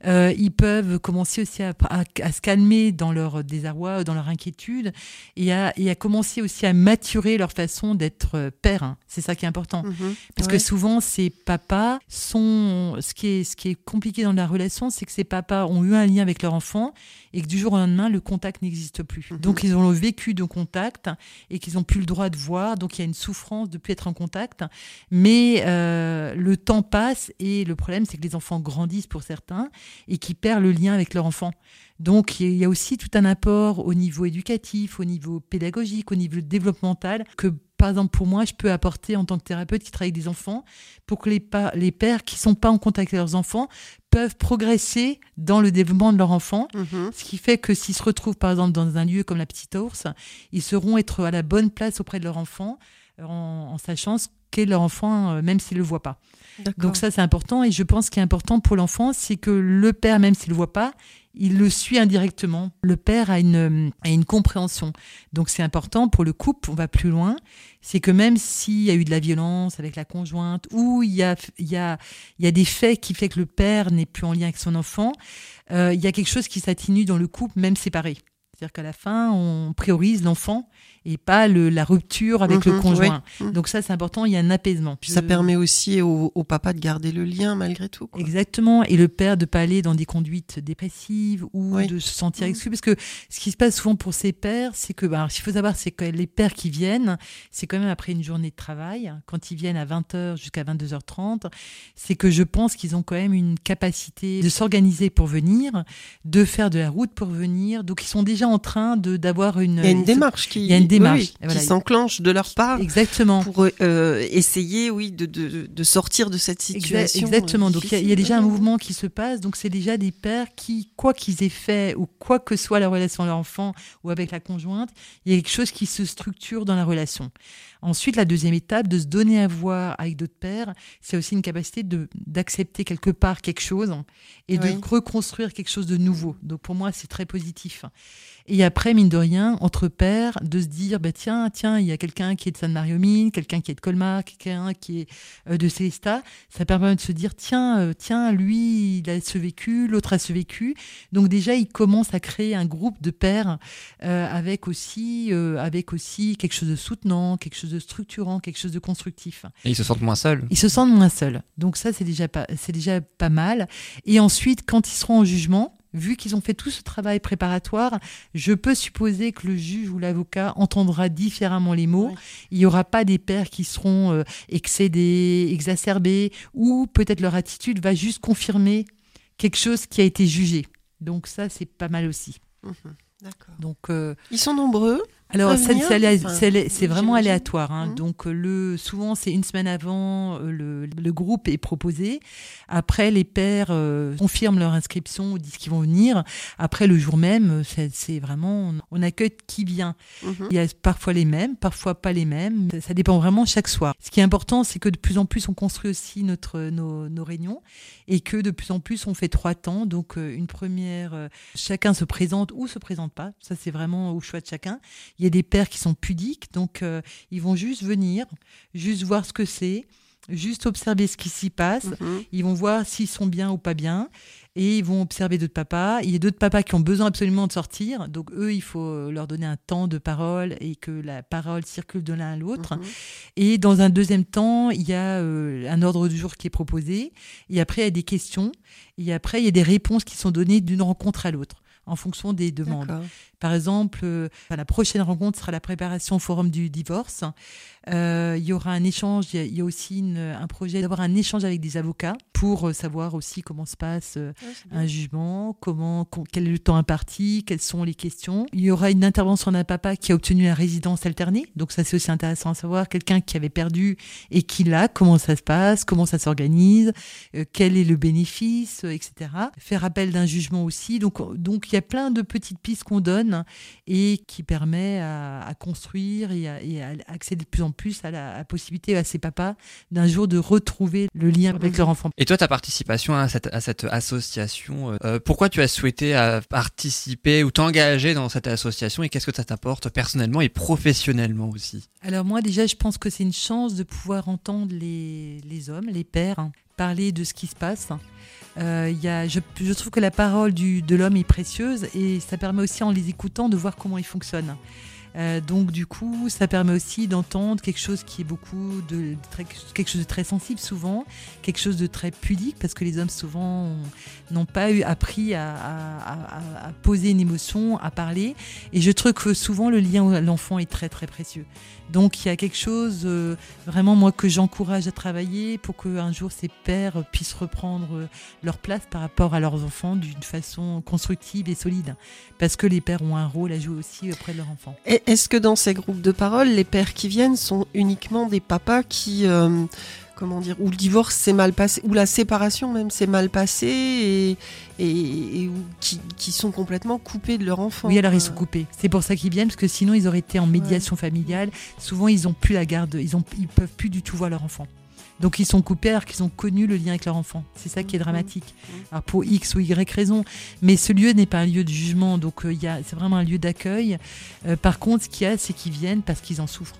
euh, ils peuvent commencer aussi à, à, à, se calmer dans leur désarroi, dans leur inquiétude, et à, et à commencer aussi à maturer leur façon d'être père. C'est ça qui est important. Mmh. Parce ouais. que souvent, ces papas sont... Ce qui est, ce qui est compliqué dans la relation, c'est que ces papas ont eu un lien avec leur enfant et que du jour au lendemain, le contact n'existe plus. Mmh. Donc, ils ont le vécu de contact et qu'ils n'ont plus le droit de voir. Donc, il y a une souffrance de plus être en contact. Mais euh, le temps passe et le problème, c'est que les enfants grandissent pour certains et qui perdent le lien avec leur enfant. Donc il y a aussi tout un apport au niveau éducatif, au niveau pédagogique, au niveau développemental que par exemple pour moi je peux apporter en tant que thérapeute qui travaille avec des enfants pour que les, pa les pères qui sont pas en contact avec leurs enfants peuvent progresser dans le développement de leur enfant, mmh. ce qui fait que s'ils se retrouvent par exemple dans un lieu comme la petite ours, ils seront être à la bonne place auprès de leur enfant en, en sachant ce qu'est leur enfant même s'il le voit pas. Donc ça c'est important et je pense qu'il est important pour l'enfant c'est que le père même s'il le voit pas il le suit indirectement. Le père a une, a une compréhension. Donc c'est important pour le couple, on va plus loin, c'est que même s'il y a eu de la violence avec la conjointe, ou il y a, y a, y a des faits qui fait que le père n'est plus en lien avec son enfant, euh, il y a quelque chose qui s'atténue dans le couple, même séparé. C'est-à-dire qu'à la fin, on priorise l'enfant et pas le, la rupture avec le Mhm, conjoint. oui. Donc ça, c'est important, il y a un apaisement. Ça permet aussi au, au papa de garder le lien malgré tout. quoi. Exactement, et le père de pas aller dans des conduites dépressives ou Oui. de se sentir Mhm. exclu, parce que ce qui se passe souvent pour ces pères, c'est que, bah, alors, ce qu'il faut savoir, c'est que les pères qui viennent, c'est quand même après une journée de travail, quand ils viennent à 20h jusqu'à 22h30, c'est que je pense qu'ils ont quand même une capacité de s'organiser pour venir, de faire de la route pour venir, donc ils sont déjà en train de d'avoir une... Il y a une démarche qui, il y a une démarche, oui, voilà. qui s'enclenche de leur part Exactement. pour euh, essayer, oui, de, de, de sortir de cette situation. Exactement. euh, Donc il y y, a déjà un mouvement qui se passe. Donc c'est déjà des pères qui, quoi qu'ils aient fait ou quoi que soit la relation avec leur enfant ou avec la conjointe, il y a quelque chose qui se structure dans la relation. Ensuite, la deuxième étape, de se donner à voir avec d'autres pères, c'est aussi une capacité d'accepter quelque part quelque chose et Oui. de reconstruire quelque chose de nouveau. Donc pour moi, c'est très positif. Et après, mine de rien, entre pères, de se dire, bah, tiens, tiens, il y a quelqu'un qui est de Sainte-Marie-aux-Mines, quelqu'un qui est de Colmar, quelqu'un qui est euh, de Célestat. Ça permet de se dire, tiens, euh, tiens, lui, il a ce vécu, l'autre a ce vécu. Donc déjà, il commence à créer un groupe de pères euh, avec aussi, euh, avec aussi quelque chose de soutenant, quelque chose de structurant, quelque chose de constructif. Et ils se sentent moins seuls. Ils se sentent moins seuls. Donc ça, c'est déjà pas, c'est déjà pas mal. Et ensuite, quand ils seront en jugement, vu qu'ils ont fait tout ce travail préparatoire, je peux supposer que le juge ou l'avocat entendra différemment les mots. Il n'y aura pas des pères qui seront euh, excédés, exacerbés, ou peut-être leur attitude va juste confirmer quelque chose qui a été jugé. Donc ça, c'est pas mal aussi. Mhm, D'accord. Donc euh, Ils sont nombreux. Alors, c'est vraiment aléatoire. hein. Mhm. Donc, euh, le, souvent, c'est une semaine avant, euh, le, le groupe est proposé. Après, les pères euh, confirment leur inscription ou disent qu'ils vont venir. Après, le jour même, c'est vraiment, on, on accueille qui vient. Mhm. Il y a parfois les mêmes, parfois pas les mêmes. Ça, ça dépend vraiment chaque soir. Ce qui est important, c'est que de plus en plus, on construit aussi notre, nos, nos réunions et que de plus en plus, on fait trois temps. Donc, une première, chacun se présente ou se présente pas. Ça, c'est vraiment au choix de chacun. Il y a des pères qui sont pudiques, donc euh, ils vont juste venir, juste voir ce que c'est, juste observer ce qui s'y passe. Mhm. Ils vont voir s'ils sont bien ou pas bien. Et ils vont observer d'autres papas. Il y a d'autres papas qui ont besoin absolument de sortir. Donc, eux, il faut leur donner un temps de parole et que la parole circule de l'un à l'autre. Mhm. Et dans un deuxième temps, il y a euh, un ordre du jour qui est proposé. Et après, il y a des questions. Et après, il y a des réponses qui sont données d'une rencontre à l'autre en fonction des demandes. Par exemple, euh, enfin, la prochaine rencontre sera la préparation au forum du divorce. Euh, il y aura un échange, il y a, il y a aussi une- un projet d'avoir un échange avec des avocats pour euh, savoir aussi comment se passe euh, un jugement, comment, quel est le temps imparti, quelles sont les questions. Il y aura une intervention d'un papa qui a obtenu la résidence alternée, donc ça c'est aussi intéressant à savoir. Quelqu'un qui avait perdu et qui l'a, comment ça se passe, comment ça s'organise, euh, quel est le bénéfice, euh, etc. Faire appel d'un jugement aussi. Donc, donc il y a plein de petites pistes qu'on donne et qui permet à, à construire et à, et à accéder de plus en plus à la, à possibilité à ces papas d'un jour de retrouver le lien avec leur enfant. Et toi, ta participation à cette, à cette association, euh, pourquoi tu as souhaité euh, participer ou t'engager dans cette association et qu'est-ce que ça t'apporte personnellement et professionnellement aussi? Alors moi déjà, je pense que c'est une chance de pouvoir entendre les, les hommes, les pères, hein, parler de ce qui se passe. Euh, y a, je, je trouve que la parole du, de l'homme est précieuse et ça permet aussi en les écoutant de voir comment ils fonctionnent. Euh, donc du coup, ça permet aussi d'entendre quelque chose qui est beaucoup de, très, quelque chose de très sensible souvent, quelque chose de très pudique parce que les hommes souvent ont- n'ont pas eu appris à- à poser une émotion, à parler. Et je trouve que souvent le lien à l'enfant est très très précieux. Donc il y a quelque chose euh, vraiment moi que j'encourage à travailler pour qu'un jour ces pères puissent reprendre euh, leur place par rapport à leurs enfants d'une façon constructive et solide. Parce que les pères ont un rôle à jouer aussi auprès de leurs enfants. Est-ce que dans ces groupes de parole, les pères qui viennent sont uniquement des papas qui, euh, comment dire, où le divorce s'est mal passé, ou la séparation même s'est mal passée, et, et, et où- qui, qui sont complètement coupés de leur enfant Oui, alors ils sont coupés. C'est pour ça qu'ils viennent, parce que sinon ils auraient été en médiation familiale. Souvent, ils ont plus la garde, ils ont, ils peuvent plus du tout voir leur enfant. Donc ils sont coupés alors qu'ils ont connu le lien avec leur enfant. C'est ça qui est dramatique. Alors pour X ou Y raison, mais ce lieu n'est pas un lieu de jugement, donc euh, c'est vraiment un lieu d'accueil. Euh, par contre, ce qu'il y a, c'est qu'ils viennent parce qu'ils en souffrent.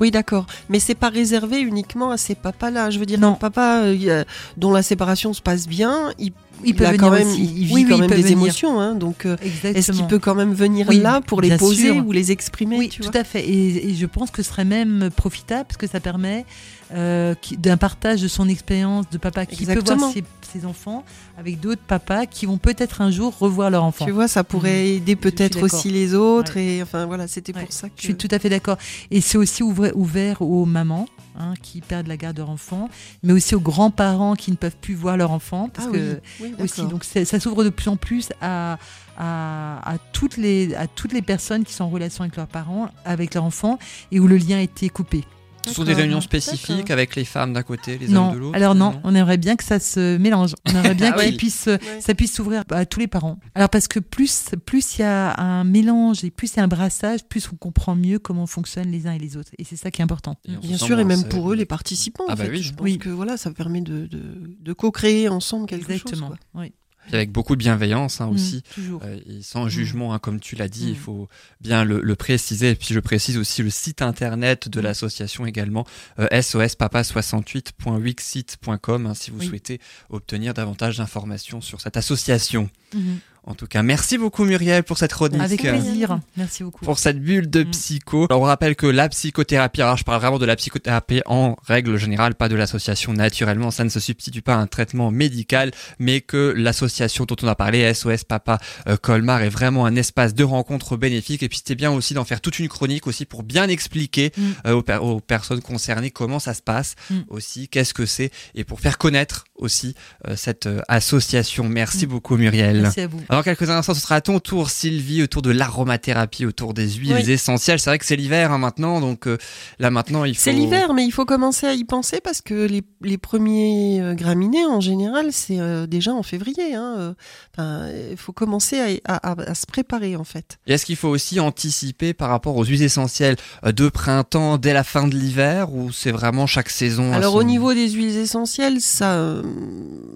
Oui, d'accord. Mais c'est pas réservé uniquement à ces papas-là. Je veux dire, un papa euh, dont la séparation se passe bien, il- Il peut a venir quand même, aussi. il vit Oui, quand même des venir. émotions, hein, donc euh, est-ce qu'il peut quand même venir Oui, là pour les poser sûr. ou les exprimer Oui, tu tout vois à fait. Et, et je pense que ce serait même profitable parce que ça permet euh, d'un partage de son expérience de papa qui peut voir ses, ses enfants avec d'autres papas qui vont peut-être un jour revoir leur enfant. Tu vois, ça pourrait Mhm. aider peut-être aussi les autres. Et enfin, voilà, c'était pour ça que. Je suis tout à fait d'accord. Et c'est aussi ouvert, ouvert aux mamans hein, qui perdent la garde de leur enfant, mais aussi aux grands-parents qui ne peuvent plus voir leur enfant. Parce Ah que oui, oui, aussi, d'accord. donc c'est- ça s'ouvre de plus en plus à, à, à toutes les, à toutes les personnes qui sont en relation avec leurs parents, avec leur enfant, et où le lien a été coupé. Ce sont des réunions spécifiques avec les femmes d'un côté, les non, hommes de l'autre alors non, on aimerait bien que ça se mélange. On aimerait bien Ah qu'il oui. puisse, ça puisse s'ouvrir à tous les parents. Alors parce que plus plus il y a un mélange et plus il y a un brassage, plus on comprend mieux comment fonctionnent les uns et les autres. Et c'est ça qui est important. Bien sûr, et même pour eux, les participants. Ah en bah fait. oui. Je pense Oui. que voilà, ça permet de, de, de co-créer ensemble quelque Exactement. chose. Oui. Puis avec beaucoup de bienveillance hein, Mm, aussi, toujours. euh, et sans jugement, hein, comme tu l'as dit, Mm. il faut bien le, le préciser. Et puis je précise aussi le site internet de l'association également, euh, sospapa68.wixsite.com, hein, si vous Oui. souhaitez obtenir davantage d'informations sur cette association. Mhm. En tout cas, merci beaucoup Muriel pour cette chronique. Avec plaisir. Merci beaucoup. Pour cette bulle de psycho. Alors, on rappelle que la psychothérapie, alors je parle vraiment de la psychothérapie en règle générale, pas de l'association naturellement, ça ne se substitue pas à un traitement médical, mais que l'association dont on a parlé, SOS Papa euh, Colmar, est vraiment un espace de rencontre bénéfique. Et puis c'était bien aussi d'en faire toute une chronique aussi pour bien expliquer Mm. euh, aux, per- aux personnes concernées comment ça se passe Mm. aussi, qu'est-ce que c'est, et pour faire connaître aussi euh, cette euh, association. Merci beaucoup Muriel. Merci à vous. Alors quelques instants, ce sera à ton tour, Sylvie, autour de l'aromathérapie, autour des huiles Oui. essentielles. C'est vrai que c'est l'hiver hein, maintenant, donc euh, là maintenant il faut. C'est l'hiver, mais il faut commencer à y penser parce que les, les premiers euh, graminées, en général, c'est euh, déjà en février. hein, euh. Il faut commencer à, à- à- à se préparer, en fait. Et est-ce qu'il faut aussi anticiper par rapport aux huiles essentielles de printemps dès la fin de l'hiver ou c'est vraiment chaque saison Alors, son- au niveau des huiles essentielles, ça,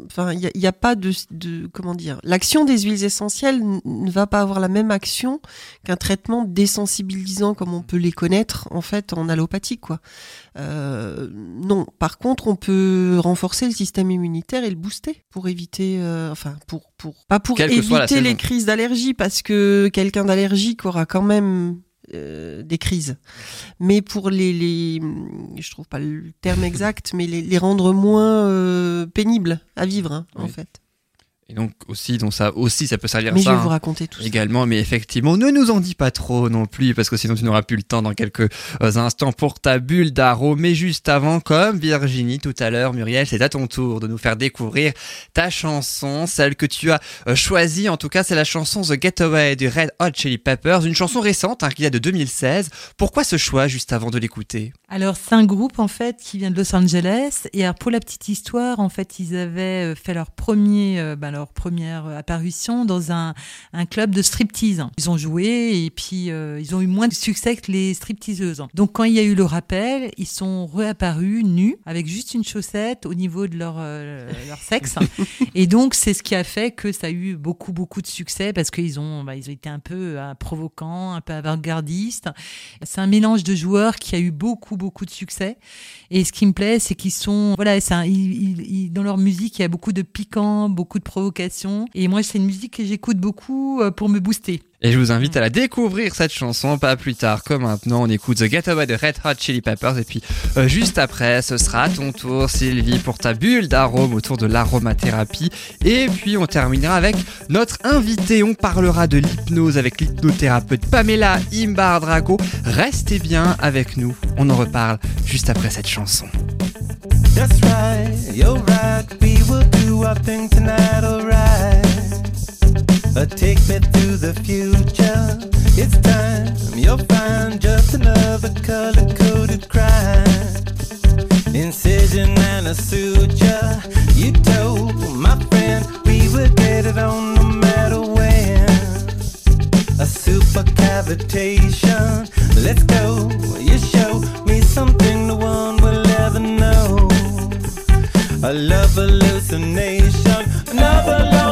enfin, il n'y a pas de, de, comment dire, l'action des huiles essentielles n- ne va pas avoir la même action qu'un traitement désensibilisant comme on peut les connaître en fait en allopathie, quoi. Euh, non. Par contre, on peut renforcer le système immunitaire et le booster pour éviter, euh, enfin, pour, pour, pas pour Quelle éviter les crises d'allergie parce que quelqu'un d'allergique aura quand même euh, des crises. Mais pour les, les, je trouve pas le terme exact, mais les, les rendre moins euh, pénibles à vivre, hein, en fait. Et donc aussi, donc ça aussi, ça peut servir Mais ça. je vais hein, vous raconter tout ça. Également, mais effectivement, ne nous en dis pas trop non plus, parce que sinon tu n'auras plus le temps dans quelques euh, instants pour ta bulle d'arôme. Mais juste avant, comme Virginie tout à l'heure, Muriel, c'est à ton tour de nous faire découvrir ta chanson, celle que tu as euh, choisie. En tout cas, c'est la chanson The Getaway du Red Hot Chili Peppers, une chanson récente hein, qui date de 2016. Pourquoi ce choix juste avant de l'écouter? Alors c'est un groupe en fait qui vient de Los Angeles et alors, pour la petite histoire en fait ils avaient euh, fait leur premier euh, ben, leur première euh, apparition dans un, un club de striptease. Ils ont joué et puis euh, ils ont eu moins de succès que les stripteaseuses. Donc quand il y a eu le rappel, ils sont réapparus nus avec juste une chaussette au niveau de leur euh, leur sexe et donc c'est ce qui a fait que ça a eu beaucoup beaucoup de succès parce qu'ils ont bah, ils ont été un peu euh, provocants, un peu avant-gardistes. C'est un mélange de joueurs qui a eu beaucoup beaucoup de succès. Et ce qui me plaît, c'est qu'ils sont voilà, c'est un- ils- ils- ils- dans leur musique, il y a beaucoup de piquant, beaucoup de provocation. Et moi, c'est une musique que j'écoute beaucoup euh, pour me booster. Et je vous invite à la découvrir cette chanson, pas plus tard que maintenant. On écoute The Getaway de Red Hot Chili Peppers. Et puis, euh, juste après, ce sera ton tour, Sylvie, pour ta bulle d'arôme autour de l'aromathérapie. Et puis, on terminera avec notre invité. On parlera de l'hypnose avec l'hypnothérapeute Pamela Imbar-Drago. Restez bien avec nous. On en reparle juste après cette chanson. That's right, you're right. We will do our thing tonight, alright. Take me to the future. It's time, you'll find just another color coded crime. Incision and a suture. You told my friend we would get it on no matter when. A super cavitation. Let's go. You show me something to know. A love hallucination. Another lonely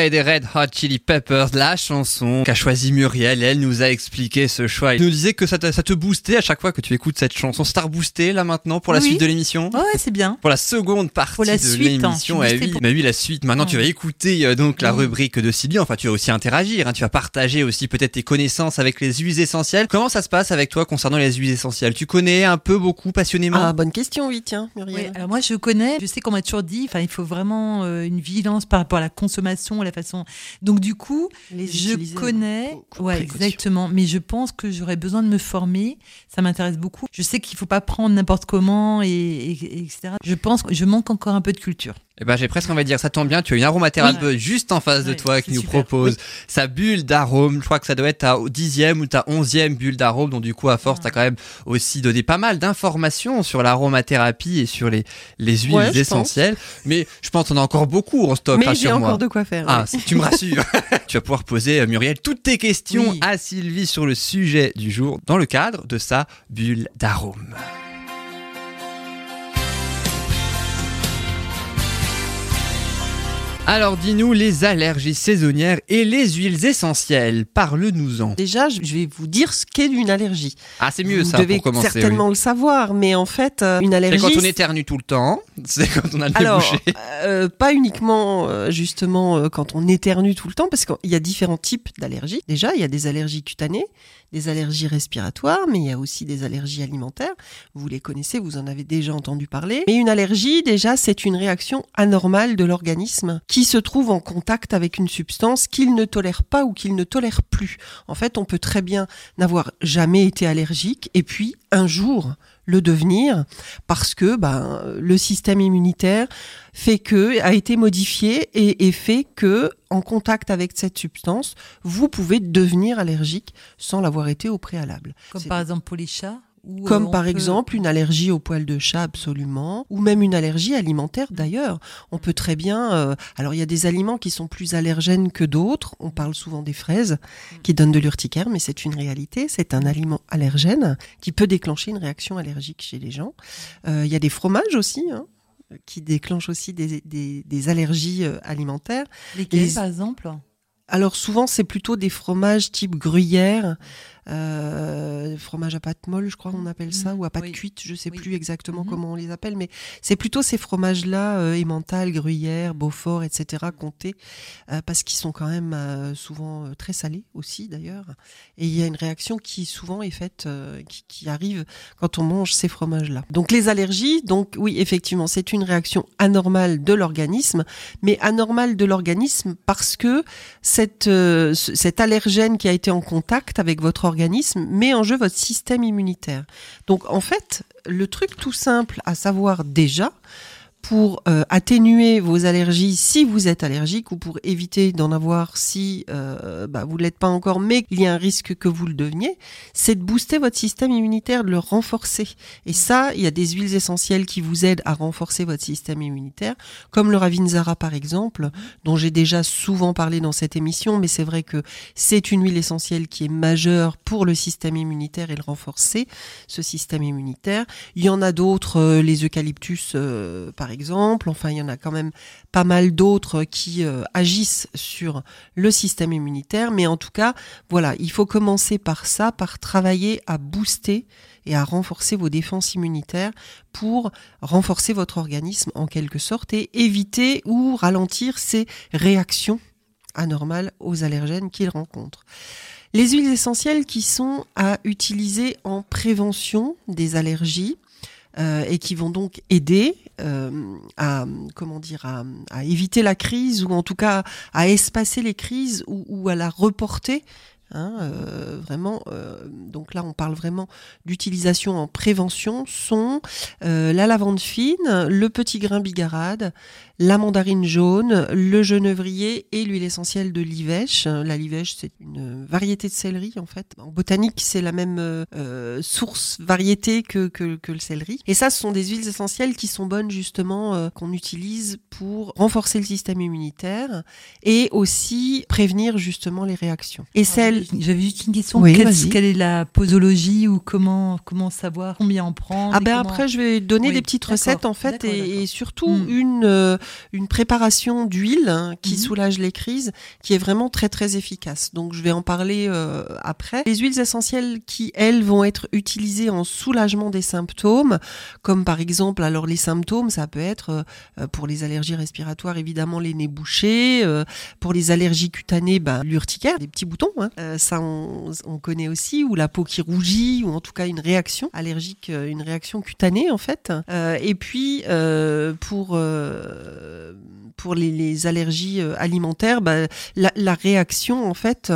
Getaway des Hot Chili Peppers, la chanson qu'a choisi Muriel. Elle nous a expliqué ce choix. Elle nous disait que ça te, ça te boostait à chaque fois que tu écoutes cette chanson. Star boosté là maintenant pour la Oui. suite de l'émission. Ouais, c'est bien. Pour la seconde partie Pour la de suite, hein. l'émission. Eh boostée oui. pour- Bah oui, la suite. Maintenant, tu vas écouter euh, donc la Oui. rubrique de Sylvie. Enfin, tu vas aussi interagir. hein. Tu vas partager aussi peut-être tes connaissances avec les huiles essentielles. Comment ça se passe avec toi concernant les huiles essentielles? Tu connais un peu, beaucoup, passionnément? Ah, bonne question, oui, tiens, Muriel. Oui, alors moi je connais, je sais qu'on m'a toujours dit, enfin il faut vraiment euh, une vigilance par rapport à la consommation, à la façon. Donc du coup, Les je connais, beaucoup ouais exactement, mais je pense que j'aurais besoin de me former. Ça m'intéresse beaucoup. Je sais qu'il faut pas prendre n'importe comment et, et- et etc. Je pense que je manque encore un peu de culture. Eh ben, j'ai presque envie de dire, ça tombe bien, tu as une aromathérapeute juste en face de toi qui nous super. propose Oui. sa bulle d'arôme. Je crois que ça doit être ta dixième ou ta onzième bulle d'arôme. Donc, du coup, à force, t'as quand même aussi donné pas mal d'informations sur l'aromathérapie et sur les, les huiles Ouais, je essentielles. Mais je pense qu'on a encore beaucoup en stock, Mais j'ai encore de quoi faire. Ah, tu me rassures. tu vas pouvoir poser, euh, Muriel, toutes tes questions à Sylvie sur le sujet du jour dans le cadre de sa bulle d'arôme. Alors dis-nous les allergies saisonnières et les huiles essentielles. Parle-nous-en. Déjà, je vais vous dire ce qu'est une allergie. Ah c'est mieux vous ça devez pour commencer. certainement le savoir, mais en fait, euh, une C'est allergie. quand on éternue tout le temps, c'est quand on a le nez Alors, bouché. euh, pas uniquement euh, justement euh, quand on éternue tout le temps, parce qu'il y a différents types d'allergies. Déjà, il y a des allergies cutanées, des allergies respiratoires, mais il y a aussi des allergies alimentaires. Vous les connaissez, vous en avez déjà entendu parler. Mais une allergie, déjà, c'est une réaction anormale de l'organisme qui se trouve en contact avec une substance qu'il ne tolère pas ou qu'il ne tolère plus. En fait, on peut très bien n'avoir jamais été allergique et puis un jour le devenir parce que ben, le système immunitaire fait que a été modifié et, et fait que en contact avec cette substance, vous pouvez devenir allergique sans l'avoir été au préalable. Comme par exemple pour les chats. Euh, comme par peut- exemple une allergie au poil de chat absolument, ou même une allergie alimentaire d'ailleurs. On peut très bien... euh, alors il y a des aliments qui sont plus allergènes que d'autres. On parle souvent des fraises qui donnent de l'urticaire, mais c'est une réalité. C'est un aliment allergène qui peut déclencher une réaction allergique chez les gens. Euh, Il y a des fromages aussi. hein, qui déclenchent aussi des, des- des allergies alimentaires. Lesquels Les- par exemple? Alors souvent c'est plutôt des fromages type gruyère, euh, fromage à pâte molle, je crois qu'on appelle ça, ou à pâte cuite, je sais plus exactement comment on les appelle, mais c'est plutôt ces fromages-là, euh, Emmental, Gruyère, Beaufort, etc., comptés, euh, parce qu'ils sont quand même euh, souvent euh, très salés aussi d'ailleurs. Et il y a une réaction qui souvent est faite, euh, qui, qui arrive quand on mange ces fromages-là. Donc les allergies, donc oui, effectivement, c'est une réaction anormale de l'organisme, mais anormale de l'organisme parce que cette, euh, ce- cet allergène qui a été en contact avec votre organisme met en jeu votre système immunitaire. Donc en fait, le truc tout simple à savoir déjà, pour euh, atténuer vos allergies si vous êtes allergique ou pour éviter d'en avoir si euh, bah, vous ne l'êtes pas encore mais il y a un risque que vous le deveniez, c'est de booster votre système immunitaire, de le renforcer. Et ça, il y a des huiles essentielles qui vous aident à renforcer votre système immunitaire, comme le Ravinzara par exemple, dont j'ai déjà souvent parlé dans cette émission, mais c'est vrai que c'est une huile essentielle qui est majeure pour le système immunitaire et le renforcer, ce système immunitaire. Il y en a d'autres, euh, les eucalyptus euh, par exemple, enfin il y en a quand même pas mal d'autres qui euh, agissent sur le système immunitaire, mais en tout cas, voilà, il faut commencer par ça, par travailler à booster et à renforcer vos défenses immunitaires pour renforcer votre organisme en quelque sorte et éviter ou ralentir ces réactions anormales aux allergènes qu'il rencontre. Les huiles essentielles qui sont à utiliser en prévention des allergies euh, et qui vont donc aider euh, à comment dire à, éviter la crise ou en tout cas à espacer les crises ou à la reporter. Hein, euh, vraiment, euh, donc là on parle vraiment d'utilisation en prévention, sont euh, la lavande fine, le petit grain bigarade, la mandarine jaune, le genévrier et l'huile essentielle de l'ivèche. La livèche, c'est une variété de céleri en fait. En botanique, c'est la même euh, source variété que, que, que, le céleri. Et ça, ce sont des huiles essentielles qui sont bonnes justement qu'on utilise pour renforcer le système immunitaire et aussi prévenir justement les réactions. Et celles j'avais juste une question. Oui, quelle, est la posologie ou comment comment savoir combien en prendre Ah ben comment- après je vais donner Oui, des petites recettes en fait et, surtout Mm. une euh, une préparation d'huile hein, qui Mhm. soulage les crises qui est vraiment très très efficace. Donc je vais en parler euh, après. Les huiles essentielles qui elles vont être utilisées en soulagement des symptômes comme par exemple alors les symptômes ça peut être euh, pour les allergies respiratoires évidemment les nez bouchés, pour les allergies cutanées bah, l'urticaire, des petits boutons hein. Euh, ça on, on connaît aussi ou la peau qui rougit ou en tout cas une réaction allergique, euh, une réaction cutanée en fait. Euh, et puis pour les, allergies alimentaires, bah, la réaction en fait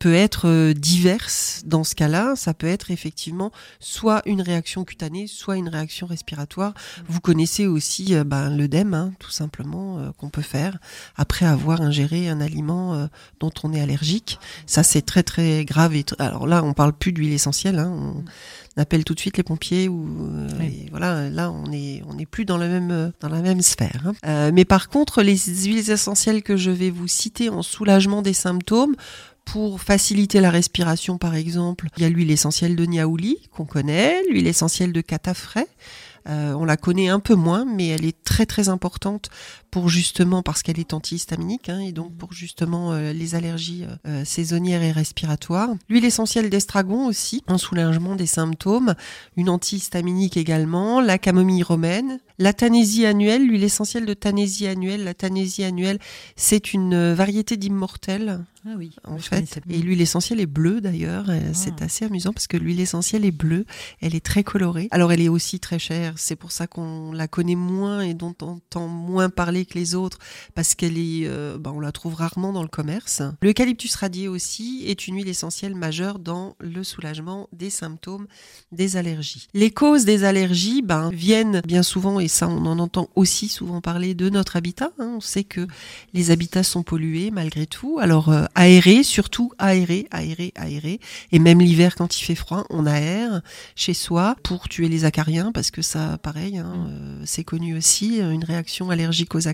peut être euh, diverse dans ce cas-là. Ça peut être effectivement soit une réaction cutanée, soit une réaction respiratoire. Vous connaissez aussi euh, ben, l'œdème, hein, tout simplement, euh, qu'on peut faire après avoir ingéré un aliment euh, dont on est allergique. Ça, c'est très très grave. Et Alors là, on parle plus d'huile essentielle. Hein, on appelle tout de suite les pompiers ou euh, voilà. Là, on est on n'est plus dans la même dans la même sphère. hein. Euh, mais par contre, les huiles essentielles que je vais vous citer en soulagement des symptômes. Pour faciliter la respiration, par exemple, il y a l'huile essentielle de niaouli qu'on connaît, l'huile essentielle de catafrais. Euh, on la connaît un peu moins, mais elle est très très importante pour justement parce qu'elle est antihistaminique hein, et donc pour justement euh, les allergies euh, saisonnières et respiratoires. L'huile essentielle d'estragon aussi en soulagement des symptômes, une antihistaminique également, la camomille romaine, la tanésie annuelle, l'huile essentielle de tanésie annuelle. La tanésie annuelle, c'est une euh, variété d'immortel Ah oui, en fait. Et l'huile essentielle est bleue d'ailleurs. Euh, C'est assez amusant parce que l'huile essentielle est bleue. Elle est très colorée. Alors elle est aussi très chère. C'est pour ça qu'on la connaît moins et dont on entend moins parler que les autres parce qu'elle est, euh, bah, on la trouve rarement dans le commerce. L'eucalyptus radié aussi est une huile essentielle majeure dans le soulagement des symptômes des allergies. Les causes des allergies ben, viennent bien souvent, et ça on en entend aussi souvent parler, de notre habitat. hein. On sait que les habitats sont pollués malgré tout. Alors euh, aérés, surtout aérés, aérés, aérés. Et même l'hiver quand il fait froid, on aère chez soi pour tuer les acariens parce que ça, pareil, hein, euh, c'est connu aussi. Une réaction allergique aux acariens,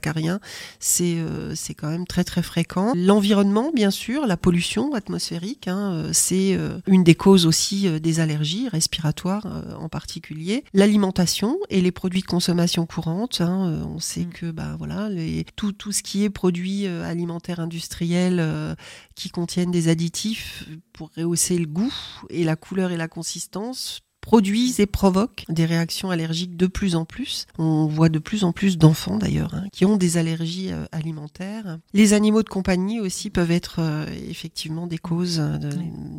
c'est euh, c'est quand même très très fréquent. L'environnement, bien sûr, la pollution atmosphérique, hein, euh, c'est euh, une des causes aussi des allergies respiratoires en particulier. L'alimentation et les produits de consommation courante. Hein, on sait que bah voilà, les, tout tout ce qui est produits alimentaires industriels qui contiennent des additifs pour rehausser le goût et la couleur et la consistance produisent et provoquent des réactions allergiques de plus en plus. On voit de plus en plus d'enfants d'ailleurs hein, qui ont des allergies euh, alimentaires. Les animaux de compagnie aussi peuvent être euh, effectivement des causes de,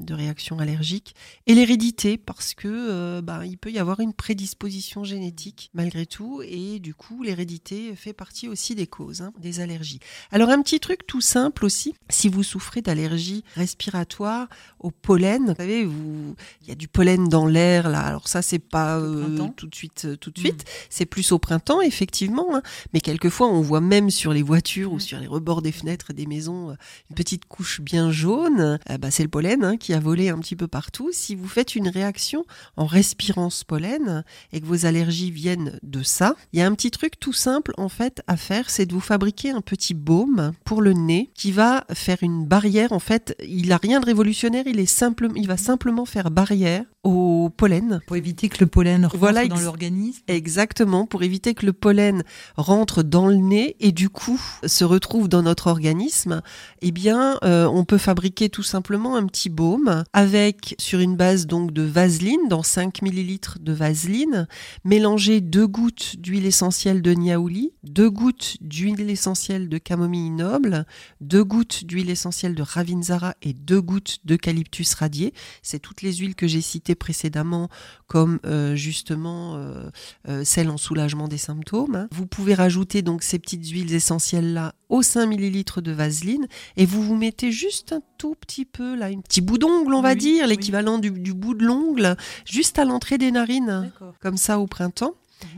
de réactions allergiques. Et l'hérédité parce que euh, bah, il peut y avoir une prédisposition génétique malgré tout et du coup l'hérédité fait partie aussi des causes hein, des allergies. Alors un petit truc tout simple aussi, si vous souffrez d'allergies respiratoires au pollen, vous savez, vous, il y a du pollen dans l'air alors ça, c'est pas euh, tout de suite, euh, tout de suite. C'est plus au printemps, effectivement. Hein. Mais quelquefois, on voit même sur les voitures ou sur les rebords des fenêtres des maisons euh, une petite couche bien jaune. bah, c'est le pollen hein, qui a volé un petit peu partout. Si vous faites une réaction en respirant ce pollen et que vos allergies viennent de ça, il y a un petit truc tout simple en fait à faire, c'est de vous fabriquer un petit baume pour le nez qui va faire une barrière. En fait, il a rien de révolutionnaire. Il est simple, il va simplement faire barrière au pollen. Pour éviter que le pollen rentre voilà, dans l'organisme. Exactement, pour éviter que le pollen rentre dans le nez et du coup se retrouve dans notre organisme, eh bien, euh, on peut fabriquer tout simplement un petit baume avec, sur une base donc de vaseline, dans 5 millilitres de vaseline, mélanger deux gouttes d'huile essentielle de niaouli, deux gouttes d'huile essentielle de camomille noble, deux gouttes d'huile essentielle de ravinzara et deux gouttes d'eucalyptus radié. C'est toutes les huiles que j'ai citées précédemment, comme euh, justement euh, euh, celle en soulagement des symptômes. Vous pouvez rajouter donc ces petites huiles essentielles là aux 5 millilitres de vaseline et vous vous mettez juste un tout petit peu là, un petit bout d'ongle on va dire, l'équivalent du, du, bout de l'ongle, juste à l'entrée des narines, comme ça au printemps.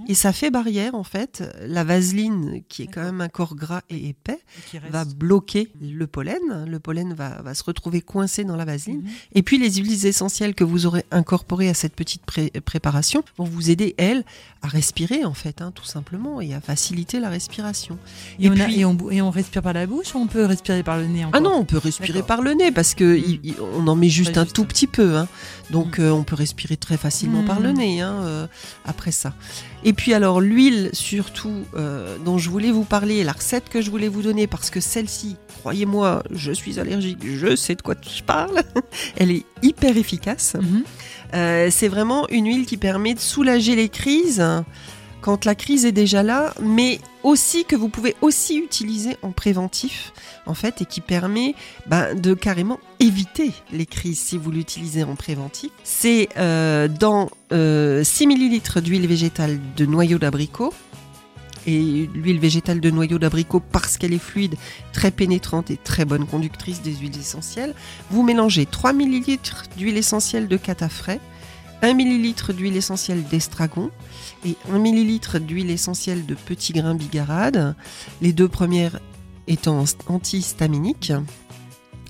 Et ça fait barrière, en fait. La vaseline, qui est quand même un corps gras et épais, va bloquer le pollen. Le pollen va, va, se retrouver coincé dans la vaseline. Mhm. Et puis, les huiles essentielles que vous aurez incorporées à cette petite préparation vont vous aider, elles, à respirer, en fait, hein, tout simplement, et à faciliter la respiration. Et, et, on, puis, et, on, et, on, respire par la bouche ou on peut respirer par le nez encore Ah non, on peut respirer par le nez parce que mhm. on en met juste un tout petit peu. Hein. Donc, mhm. euh, on peut respirer très facilement par le nez hein, euh, après ça. Et puis alors l'huile surtout euh, dont je voulais vous parler, la recette que je voulais vous donner, parce que celle-ci, croyez-moi, je suis allergique, je sais de quoi je parle, elle est hyper efficace. Mhm. euh, c'est vraiment une huile qui permet de soulager les crises quand la crise est déjà là, mais aussi que vous pouvez aussi utiliser en préventif, en fait, et qui permet ben, de carrément éviter les crises si vous l'utilisez en préventif. C'est euh, dans euh, 6 ml d'huile végétale de noyau d'abricot. Et l'huile végétale de noyau d'abricot, parce qu'elle est fluide, très pénétrante et très bonne conductrice des huiles essentielles, vous mélangez 3 ml d'huile essentielle de catafrais, 1 ml d'huile essentielle d'estragon et 1 ml d'huile essentielle de petits grains bigarade, les deux premières étant antihistaminiques.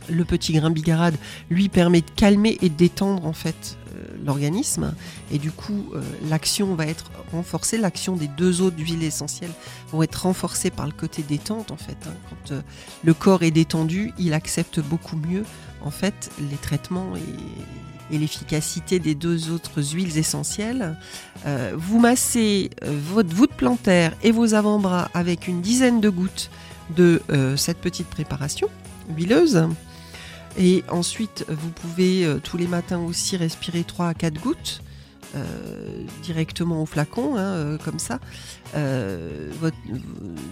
Le petit grain bigarade lui permet de calmer et détendre en fait euh, l'organisme et du coup euh, l'action va être renforcée, l'action des deux autres huiles essentielles vont être renforcées par le côté détente en fait. Hein. Quand euh, le corps est détendu, il accepte beaucoup mieux en fait les traitements et et l'efficacité des deux autres huiles essentielles. Euh, vous massez euh, votre voûte plantaire et vos avant-bras avec une dizaine de gouttes de euh, cette petite préparation huileuse. Et ensuite, vous pouvez tous les matins aussi respirer 3 à 4 gouttes. directement au flacon, hein, comme ça, votre,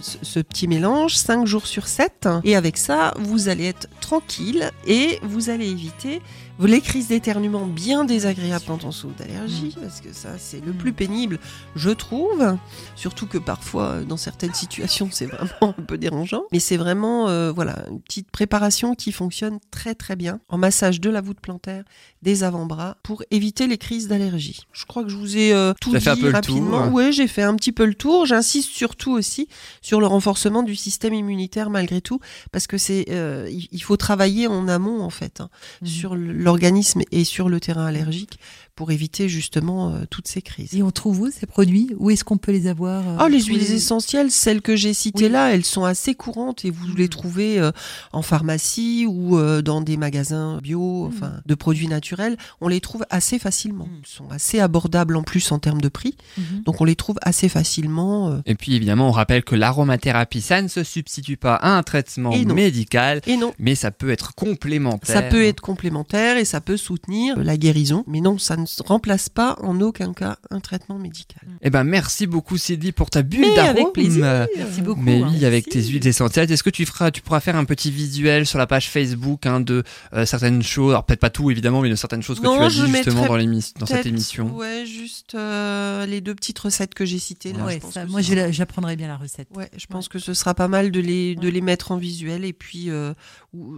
ce petit mélange 5 jours sur 7. Et avec ça, vous allez être tranquille et vous allez éviter les crises d'éternuement bien désagréables quand on souffre d'allergie, mm. parce que ça c'est le plus pénible, je trouve. Surtout que parfois, dans certaines situations, c'est vraiment un peu dérangeant. Mais c'est vraiment euh, voilà une petite préparation qui fonctionne très très bien en massage de la voûte plantaire, des avant-bras, pour éviter les crises d'allergie. Je crois que je vous ai euh, tout dit rapidement. Hein. Oui, j'ai fait un petit peu le tour. J'insiste surtout aussi sur le renforcement du système immunitaire malgré tout, parce que c'est euh, il faut travailler en amont en fait hein, mm. sur le l'organisme est sur le terrain allergique pour éviter justement euh, toutes ces crises. Et on trouve où ces produits? Où est-ce qu'on peut les avoir euh, Oh, les huiles essentielles, celles que j'ai citées Oui. là, elles sont assez courantes et vous Mm. les trouvez euh, en pharmacie ou euh, dans des magasins bio, Mm. enfin de produits naturels. On les trouve assez facilement. Ils sont assez abordables en plus en termes de prix, Mhm. donc on les trouve assez facilement. euh, Et puis évidemment, on rappelle que l'aromathérapie, ça ne se substitue pas à un traitement Et non. médical, Et non. mais ça peut être complémentaire. Ça peut être complémentaire et ça peut soutenir la guérison, mais non, ça ne se remplace pas en aucun cas un traitement médical. Eh ben merci beaucoup Sylvie pour ta bulle d'arôme. avec plaisir. Merci beaucoup. Mais hein. oui, avec tes huiles essentielles, est-ce que tu feras, tu pourras faire un petit visuel sur la page Facebook hein, de euh, certaines choses, alors peut-être pas tout évidemment, mais de certaines choses que Non, tu as dit justement dans, l'émission, dans cette émission. Ouais, juste euh, les deux petites recettes que j'ai citées là. Ouais, je pense ça, que moi, sera- j'apprendrai bien la recette. Ouais, je pense que ce sera pas mal de les, de les mettre en visuel et puis euh,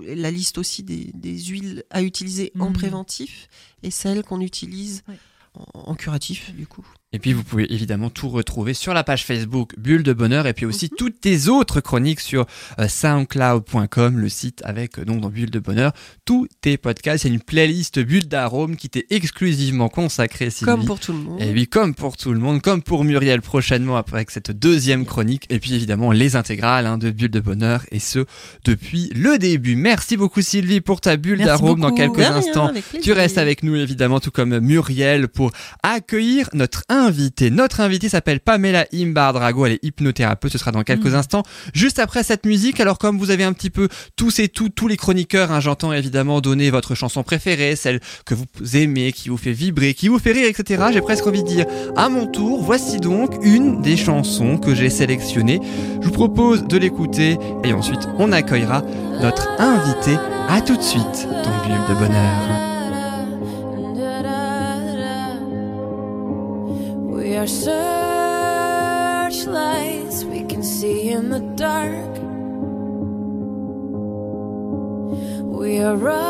la liste aussi des, des huiles à utiliser en Mhm. préventif et celles qu'on utilise en curatif du coup. Et puis vous pouvez évidemment tout retrouver sur la page Facebook Bulle de Bonheur et puis aussi toutes tes autres chroniques sur euh, soundcloud.com, le site avec euh, donc dans Bulle de Bonheur, tous tes podcasts. Il y a une playlist Bulle d'arôme qui t'est exclusivement consacrée, Sylvie. Comme pour tout le monde. Et oui, comme pour tout le monde, comme pour Muriel prochainement après avec cette deuxième chronique. Et puis évidemment les intégrales hein, de Bulle de Bonheur et ce depuis le début. Merci beaucoup Sylvie pour ta bulle d'arôme dans quelques rien, instants. Tu restes avec nous évidemment, tout comme Muriel, pour accueillir notre invité. Notre invité s'appelle Pamela Imbar-Drago, elle est hypnothérapeute, ce sera dans quelques Mm. instants. Juste après cette musique, alors comme vous avez un petit peu tous et tous, tous les chroniqueurs, hein, j'entends évidemment donner votre chanson préférée, celle que vous aimez, qui vous fait vibrer, qui vous fait rire, etc. J'ai presque envie de dire, à mon tour, voici donc une des chansons que j'ai sélectionnées. Je vous propose de l'écouter et ensuite on accueillera notre invité. À tout de suite dans Bulle de Bonheur. We are searchlights we can see in the dark. We are rockets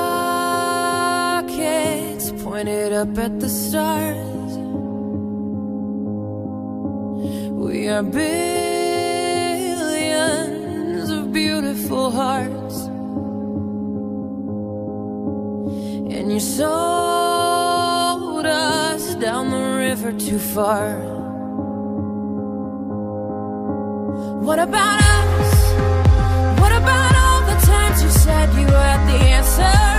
pointed up at the stars. We are billions of beautiful hearts. And you us down the river too far. What about us? What about all the times you said you had the answers?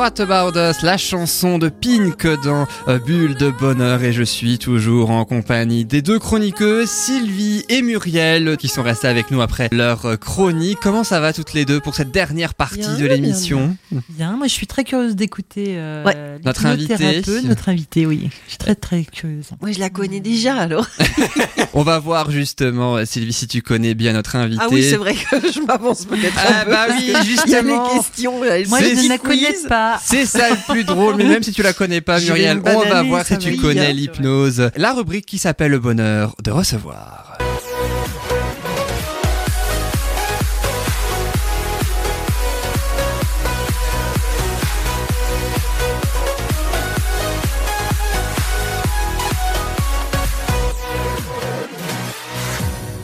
What About Us, la chanson de Pink dans euh, Bulle de Bonheur et je suis toujours en compagnie des deux chroniqueuses, Sylvie et Muriel, qui sont restées avec nous après leur chronique. Comment ça va toutes les deux pour cette dernière partie Bien, de l'émission Bien, moi je suis très curieuse d'écouter euh, Notre invité. l'hypnothérapeute, Notre invité, oui. Je suis très très curieuse. Moi, je la connais déjà alors. On va voir justement, Sylvie, si tu connais bien notre invité. Ah oui, c'est vrai que je m'avance peut-être Ah un bah oui, que Il y a justement. les questions. là, Moi, je ne la connais quiz. C'est ça le plus drôle, mais même si tu la connais pas, Muriel, on va voir si tu connais l'hypnose. La rubrique qui s'appelle le bonheur de recevoir.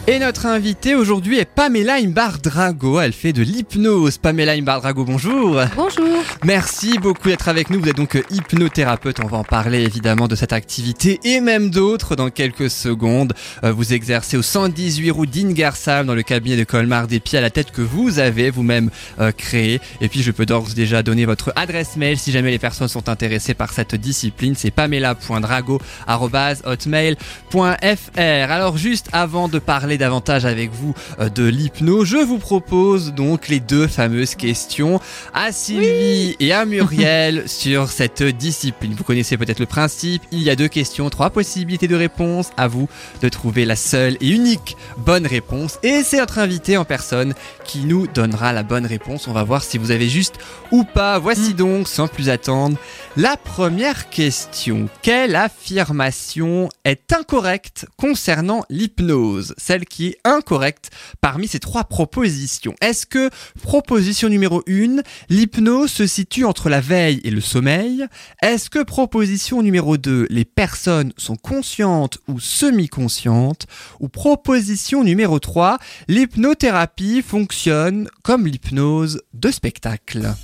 Et notre invitée aujourd'hui est Pamela Imbar-Drago. Elle fait de l'hypnose. Pamela Imbar-Drago, bonjour. Bonjour. Merci beaucoup d'être avec nous. Vous êtes donc euh, hypnothérapeute. On va en parler évidemment de cette activité et même d'autres dans quelques secondes. Euh, Vous exercez au 118 rue d'Ingersheim dans le cabinet de Colmar des pieds à la tête que vous avez vous-même euh, créé. Et puis je peux d'ores et déjà donner votre adresse mail si jamais les personnes sont intéressées par cette discipline. C'est pamela.drago@hotmail.fr. Alors juste avant de parler davantage avec vous euh, de l'hypnose, je vous propose donc les deux fameuses questions à Sylvie et à Muriel sur cette discipline. Vous connaissez peut-être le principe, il y a deux questions, trois possibilités de réponse, à vous de trouver la seule et unique bonne réponse. Et c'est notre invité en personne qui nous donnera la bonne réponse. On va voir si vous avez juste ou pas. Voici donc, sans plus attendre, la première question. Quelle affirmation est incorrecte concernant l'hypnose? Celle qui est incorrecte parmi ces trois propositions. Est-ce que proposition numéro 1, l'hypnose se situe entre la veille et le sommeil? Est-ce que proposition numéro 2, les personnes sont conscientes ou semi-conscientes? Ou proposition numéro 3, l'hypnothérapie fonctionne comme l'hypnose de spectacle?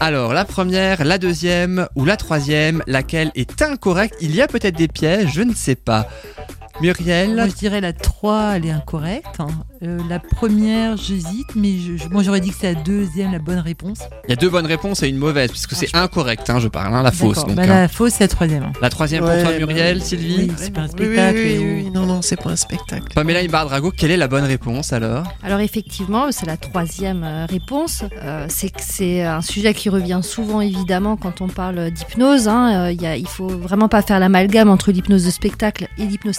Alors, la première, la deuxième ou la troisième, laquelle est incorrecte? Il y a peut-être des pièges, je ne sais pas. Muriel Moi, je dirais la 3, elle est incorrecte. hein. Euh, la première, j'hésite, mais je, je- moi, j'aurais dit que c'est la deuxième, la bonne réponse. Il y a deux bonnes réponses et une mauvaise, puisque c'est incorrect, hein, je parle, hein, la fausse. Donc, Bah, hein. la fausse, c'est la troisième. La troisième pour toi, bah Muriel, oui. Sylvie Oui, c'est pas un spectacle. oui, oui, oui, non, non, c'est pas un spectacle. Pamela Ibardrago, quelle est la bonne réponse alors? Alors effectivement, c'est la troisième euh, réponse. Euh, c'est que c'est un sujet qui revient souvent évidemment quand on parle d'hypnose. Hein. Euh, il y a- il faut vraiment pas faire l'amalgame entre l'hypnose de spectacle et l'hypnose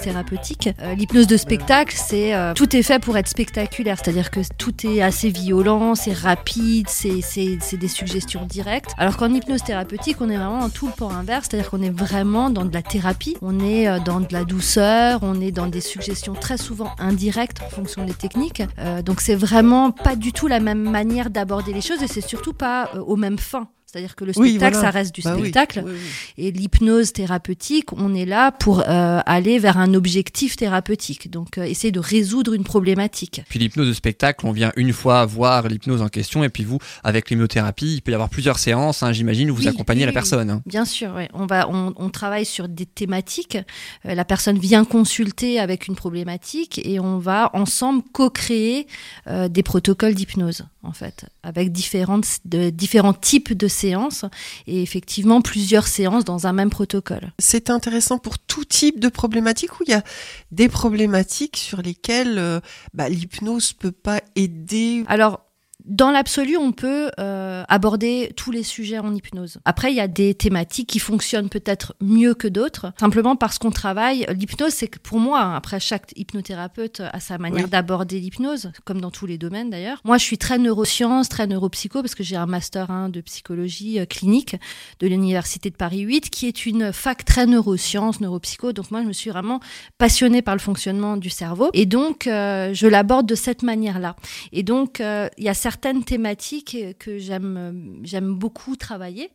Euh, l'hypnose de spectacle, c'est euh, tout est fait pour être spectaculaire, c'est-à-dire que tout est assez violent, c'est rapide, c'est des suggestions directes. Alors qu'en hypnose thérapeutique, on est vraiment dans tout le port inverse, c'est-à-dire qu'on est vraiment dans de la thérapie, on est euh, dans de la douceur, on est dans des suggestions très souvent indirectes en fonction des techniques. Euh, donc c'est vraiment pas du tout la même manière d'aborder les choses et c'est surtout pas euh, aux mêmes fins. C'est-à-dire que le Oui, spectacle, voilà. ça reste du Bah spectacle. oui, oui. Et l'hypnose thérapeutique, on est là pour euh, aller vers un objectif thérapeutique. Donc, euh, essayer de résoudre une problématique. Puis l'hypnose de spectacle, on vient une fois voir l'hypnose en question, et puis vous, avec l'hypnothérapie, il peut y avoir plusieurs séances, hein, j'imagine, où vous Oui, accompagnez oui, la oui, personne. hein. Bien sûr, ouais. on, va, on, on travaille sur des thématiques. Euh, la personne vient consulter avec une problématique et on va ensemble co-créer euh, des protocoles d'hypnose, en fait, avec différentes, de, différents types de séances et effectivement plusieurs séances dans un même protocole. C'est intéressant pour tout type de problématiques où il y a des problématiques sur lesquelles euh, bah, l'hypnose peut pas aider? Alors, Dans l'absolu, on peut euh, aborder tous les sujets en hypnose. Après, il y a des thématiques qui fonctionnent peut-être mieux que d'autres, simplement parce qu'on travaille. L'hypnose, c'est que pour moi, hein, après chaque hypnothérapeute a sa manière Oui. d'aborder l'hypnose, comme dans tous les domaines d'ailleurs. Moi, je suis très neurosciences, très neuropsycho, parce que j'ai un master 1 de psychologie euh, clinique de l'université de Paris 8, qui est une fac très neurosciences, neuropsycho. Donc moi, je me suis vraiment passionnée par le fonctionnement du cerveau, et donc euh, je l'aborde de cette manière-là. Et donc, euh, il y a certaines thématiques que j'aime euh, j'aime beaucoup travailler,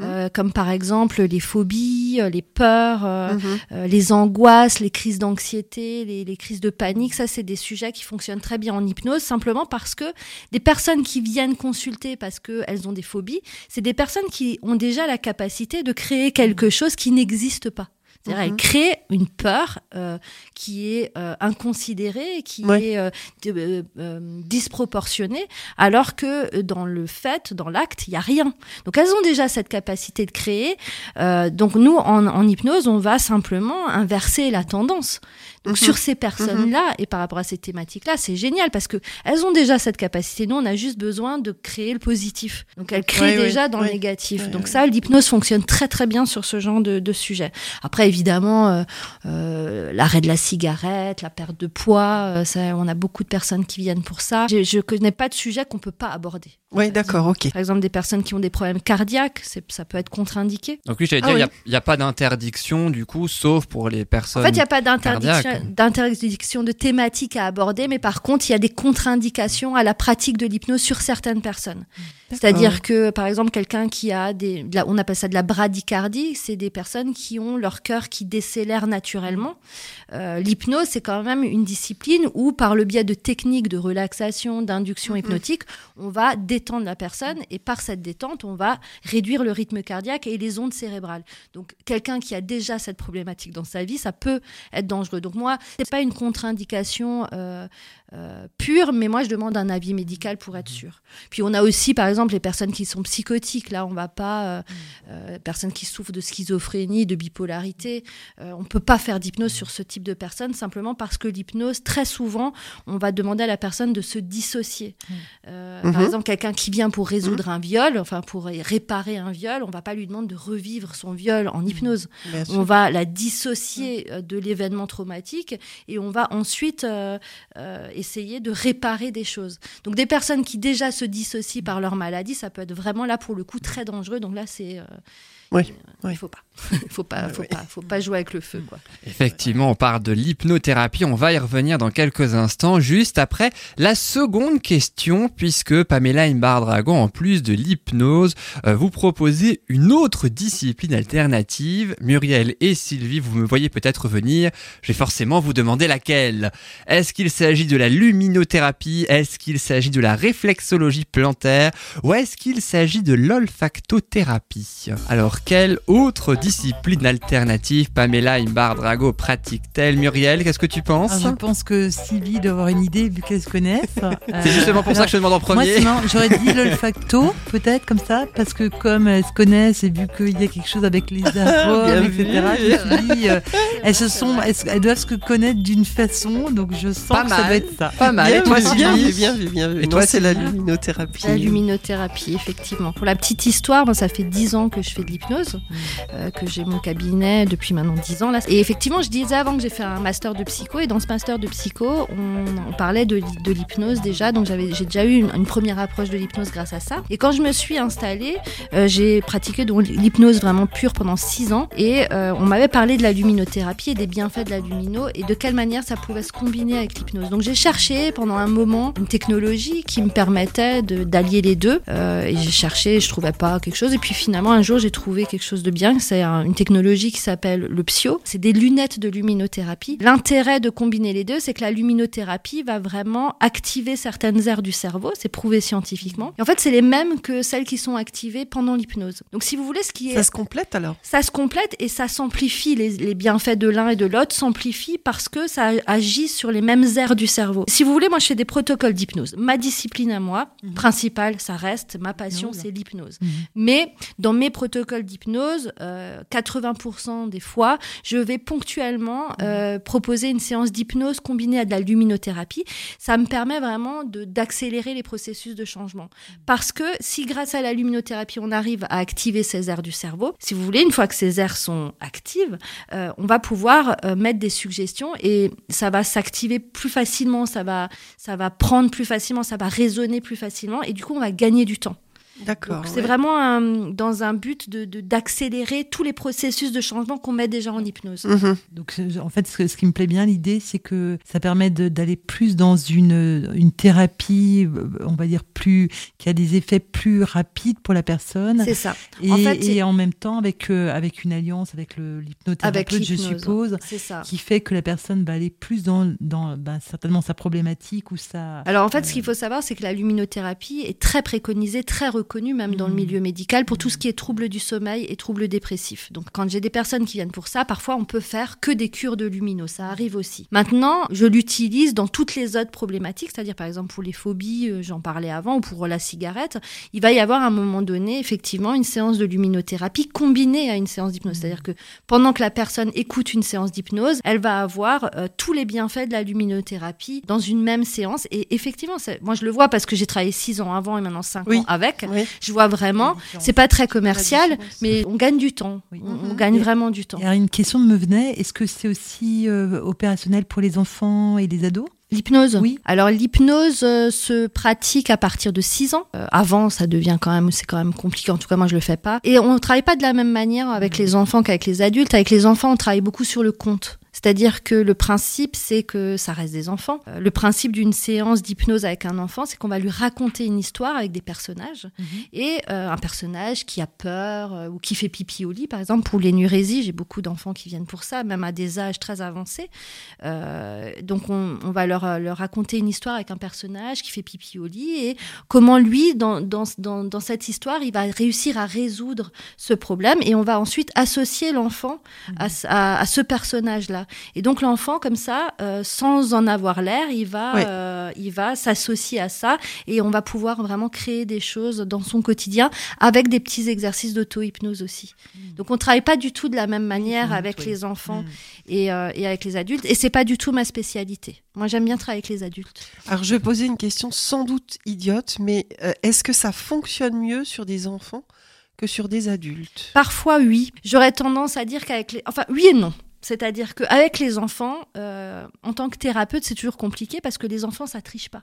euh, comme par exemple les phobies, euh, les peurs, euh, Mhm. euh, les angoisses, les crises d'anxiété, les, les crises de panique. Ça, c'est des sujets qui fonctionnent très bien en hypnose, simplement parce que des personnes qui viennent consulter parce qu'elles ont des phobies, c'est des personnes qui ont déjà la capacité de créer quelque chose qui n'existe pas. C'est-à-dire, Mhm. elles créent une peur euh, qui est euh, inconsidérée, qui Ouais. est euh, euh, euh, disproportionnée, alors que euh, dans le fait, dans l'acte, il y a rien. Donc elles ont déjà cette capacité de créer. Euh, donc nous, en, en hypnose, on va simplement inverser la tendance. Donc Mhm. sur ces personnes-là et par rapport à ces thématiques-là, c'est génial parce que elles ont déjà cette capacité. Nous, on a juste besoin de créer le positif. Donc elles créent Ouais, ouais, déjà dans le négatif. Ouais, Donc ouais. ça, l'hypnose fonctionne très très bien sur ce genre de, de sujet. Après, évidemment, euh, euh, l'arrêt de la cigarette, la perte de poids, euh, ça, on a beaucoup de personnes qui viennent pour ça. Je, je connais pas de sujet qu'on peut pas aborder. Oui, d'accord, ok. Par exemple, des personnes qui ont des problèmes cardiaques, c'est- ça peut être contre-indiqué. Donc oui, j'allais Ah dire, il oui. n'y a, pas d'interdiction du coup, sauf pour les personnes. En fait, il n'y a pas d'interdiction. D'interdiction de thématique à aborder, mais par contre, il y a des contre-indications à la pratique de l'hypnose sur certaines personnes. C'est-à-dire que, par exemple, quelqu'un qui a des, de la- on appelle ça de la bradycardie, c'est des personnes qui ont leur cœur qui décélère naturellement. Euh, L'hypnose, c'est quand même une discipline où, par le biais de techniques de relaxation, d'induction hypnotique, on va détendre la personne et par cette détente, on va réduire le rythme cardiaque et les ondes cérébrales. Donc, quelqu'un qui a déjà cette problématique dans sa vie, ça peut être dangereux. Donc, moi, c'est pas une contre-indication euh, euh, pure, mais moi, je demande un avis médical pour être sûr. Puis, on a aussi, par exemple, les personnes qui sont psychotiques. Là, on va pas, euh, euh, personnes qui souffrent de schizophrénie, de bipolarité. Euh, on peut pas faire d'hypnose sur ce type de personnes simplement parce que l'hypnose, très souvent, on va demander à la personne de se dissocier. Euh, Par Mhm. exemple, quelqu'un qui vient pour résoudre un viol, enfin pour réparer un viol, on va pas lui demander de revivre son viol en hypnose. Bien sûr. On va la dissocier de l'événement traumatique et on va ensuite euh, euh, essayer de réparer des choses. Donc des personnes qui déjà se dissocient par leur maladie, ça peut être vraiment là pour le coup très dangereux. Donc là, c'est euh, Oui. il faut pas, faut pas, faut pas, faut pas jouer avec le feu, quoi. Effectivement, on parle de l'hypnothérapie, on va y revenir dans quelques instants, juste après la seconde question, puisque Pamela Imbar-Dragon, en plus de l'hypnose, euh, vous proposez une autre discipline alternative. Muriel et Sylvie, vous me voyez peut-être venir, je vais forcément vous demander laquelle. Est-ce qu'il s'agit de la luminothérapie? Est-ce qu'il s'agit de la réflexologie plantaire? Ou est-ce qu'il s'agit de l'olfactothérapie? Alors, quelle autre discipline alternative Pamela Imbar-Drago pratique-t-elle? Muriel, qu'est-ce que tu penses? Alors, je pense que Sylvie doit avoir une idée vu qu'elle se connaissent. C'est justement pour ça que je te demande en premier. Moi, sinon, j'aurais dit l'olfacto, peut-être comme ça, parce que comme elles se connaissent et vu qu'il y a quelque chose avec les arômes, Bien etc., vu. je me suis dit, euh, elles, se sont, elles, elles doivent se connaître d'une façon, donc je sens Pas que ça doit être ça. Pas mal. Bien Et toi, vu, Sylvie bien vu, bien vu, bien vu. Et toi, c'est la luminothérapie. La luminothérapie, effectivement. Pour la petite histoire, moi, ça fait 10 ans que je fais de l'hypnose, euh, que j'ai mon cabinet depuis maintenant 10 ans. Là. Et effectivement, je disais avant que j'ai fait un master de psycho, et dans ce master de psycho, on, parlait de, de l'hypnose déjà, donc j'ai déjà eu une, première approche de l'hypnose grâce à ça. Et quand je me suis installée, euh, j'ai pratiqué l'hypnose vraiment pure pendant 6 ans, et euh, on m'avait parlé de la luminothérapie et des bienfaits de la lumino, et de quelle manière ça pouvait se combiner avec l'hypnose. Donc j'ai cherché pendant un moment une technologie qui me permettait d'allier les deux, euh, et j'ai cherché, je trouvais pas quelque chose, et puis finalement un jour j'ai trouvé quelque chose de bien, c'est une technologie qui s'appelle le Psio, c'est des lunettes de luminothérapie. L'intérêt de combiner les deux, c'est que la luminothérapie va vraiment activer certaines aires du cerveau, c'est prouvé scientifiquement. Et en fait, c'est les mêmes que celles qui sont activées pendant l'hypnose. Donc si vous voulez, ce qui est Ça se complète alors? Ça se complète et ça s'amplifie. Les, les bienfaits de l'un et de l'autre s'amplifient parce que ça agit sur les mêmes aires du cerveau. Si vous voulez, moi je fais des protocoles d'hypnose. Ma discipline à moi, principale, ça reste, ma passion, c'est l'hypnose. Mais dans mes protocoles d'hypnose, euh, 80% des fois, je vais ponctuellement euh, proposer une séance d'hypnose combinée à de la luminothérapie. Ça me permet vraiment d'accélérer les processus de changement. Parce que si grâce à la luminothérapie, on arrive à activer ces aires du cerveau, si vous voulez, une fois que ces aires sont actives, euh, on va pouvoir euh, mettre des suggestions et ça va s'activer plus facilement, ça va, ça va prendre plus facilement, ça va résonner plus facilement et du coup, on va gagner du temps. D'accord. C'est ouais. vraiment un- dans un but de de- d'accélérer tous les processus de changement qu'on met déjà en hypnose. Mhm. Donc, euh, en fait, ce, ce qui me plaît bien, l'idée, c'est que ça permet de- d'aller plus dans une, une thérapie, euh, on va dire, plus, qui a des effets plus rapides pour la personne. C'est ça. Et En en, fait, c'est- et en même temps, avec, euh, avec une alliance avec l'hypnothérapeute, je suppose, ça. qui fait que la personne va aller plus dans, dans ben, certainement sa problématique ou sa. Alors en fait, ce qu'il faut savoir, c'est que la luminothérapie est très préconisée, très reconnue même dans le milieu médical pour tout ce qui est troubles du sommeil et troubles dépressifs. Donc quand j'ai des personnes qui viennent pour ça, parfois on peut faire que des cures de lumino, ça arrive aussi. Maintenant, je l'utilise dans toutes les autres problématiques, c'est-à-dire par exemple pour les phobies, euh, j'en parlais avant, ou pour la cigarette, il va y avoir à un moment donné effectivement une séance de luminothérapie combinée à une séance d'hypnose. C'est-à-dire que pendant que la personne écoute une séance d'hypnose, elle va avoir euh, tous les bienfaits de la luminothérapie dans une même séance. Et effectivement, moi je le vois parce que j'ai travaillé six ans avant et maintenant cinq Oui. ans avec. Oui. Je vois vraiment, c'est pas très commercial, mais on gagne du temps. On, on gagne Et- vraiment du temps. Alors, une question me venait est-ce que c'est aussi euh, opérationnel pour les enfants et les ados? L'hypnose? Oui. Alors l'hypnose euh, se pratique à partir de 6 ans. Euh, avant, ça devient quand même, c'est quand même compliqué. En tout cas, moi, je le fais pas. Et on travaille pas de la même manière avec les enfants qu'avec les adultes. Avec les enfants, on travaille beaucoup sur le compte. C'est-à-dire que le principe, c'est que ça reste des enfants. Euh, le principe d'une séance d'hypnose avec un enfant, c'est qu'on va lui raconter une histoire avec des personnages. Et euh, un personnage qui a peur euh, ou qui fait pipi au lit, par exemple, pour l'énurésie, j'ai beaucoup d'enfants qui viennent pour ça, même à des âges très avancés. Euh, donc on, on va leur, leur raconter une histoire avec un personnage qui fait pipi au lit et comment lui, dans, dans, dans, dans cette histoire, il va réussir à résoudre ce problème et on va ensuite associer l'enfant à, à, à ce personnage-là. Et donc l'enfant, comme ça, euh, sans en avoir l'air, il va, Ouais. euh, il va s'associer à ça et on va pouvoir vraiment créer des choses dans son quotidien avec des petits exercices d'auto-hypnose aussi. Donc on travaille pas du tout de la même manière avec les enfants et, euh, et avec les adultes et c'est pas du tout ma spécialité. Moi j'aime bien travailler avec les adultes. Alors je vais poser une question sans doute idiote, mais est-ce que ça fonctionne mieux sur des enfants que sur des adultes? Parfois oui. J'aurais tendance à dire qu'avec les... Enfin oui et non. C'est-à-dire qu'avec les enfants, euh, en tant que thérapeute, c'est toujours compliqué parce que les enfants, ça triche pas.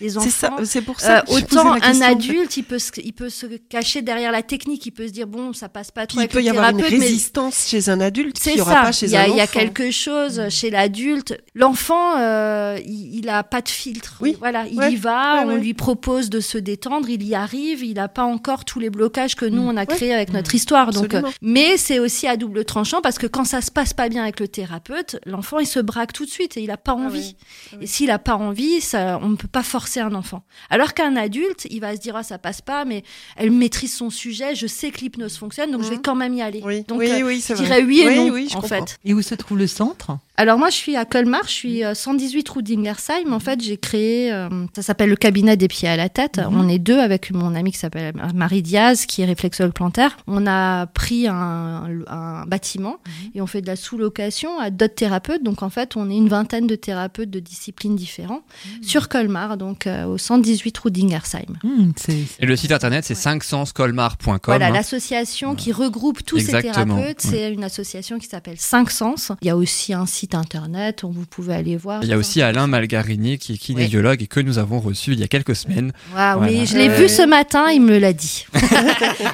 Les C'est ça, enfants, c'est pour ça euh, que posais autant un adulte, il peut, se, il peut se cacher derrière la technique, il peut se dire bon, ça passe pas trop Il avec peut le y avoir une thérapeute, mais- résistance chez un adulte C'est qu'il n'y aura ça. pas chez il a, un il y a enfant. quelque chose chez l'adulte. L'enfant, euh, il, il a pas de filtre. Voilà, il Ouais. y va. Ouais, on ouais. lui propose de se détendre. Il y arrive. Il n'a pas encore tous les blocages que nous on a créés avec notre histoire. Donc, euh, mais c'est aussi à double tranchant parce que quand ça se passe pas bien avec le thérapeute, l'enfant il se braque tout de suite et il a pas envie. Et s'il a pas envie, ça, on ne peut pas forcer un enfant. Alors qu'un adulte, il va se dire ah ça passe pas, mais elle maîtrise son sujet. Je sais que l'hypnose fonctionne, donc je vais quand même y aller. Donc Mmh. Oui, euh, oui, je dirais oui et Oui, non oui, je en comprends. fait. Et où se trouve le centre? Alors moi, je suis à Colmar, je suis euh, 118 rue d'Ingersheim. En fait, j'ai créé, euh, ça s'appelle le cabinet des pieds à la tête. Mhm. On est deux avec mon amie qui s'appelle Marie Diaz, qui est réflexologue plantaire. On a pris un, un bâtiment Mhm. et on fait de la sous-location à d'autres thérapeutes. Donc en fait, on est une vingtaine de thérapeutes de disciplines différentes Mhm. sur Colmar, donc euh, au 118 rue d'Ingersheim. Mmh, Et le site internet, c'est 500scolmar.com. Voilà, hein. l'association qui regroupe tous Exactement, ces thérapeutes, ouais. c'est une association qui s'appelle 5 Sens. Il y a aussi un site internet où vous pouvez aller voir. Il y a aussi Alain Malgarini qui est kinésiologue et que nous avons reçu il y a quelques semaines. Waouh, Voilà. mais je l'ai vu ce matin, il me l'a dit.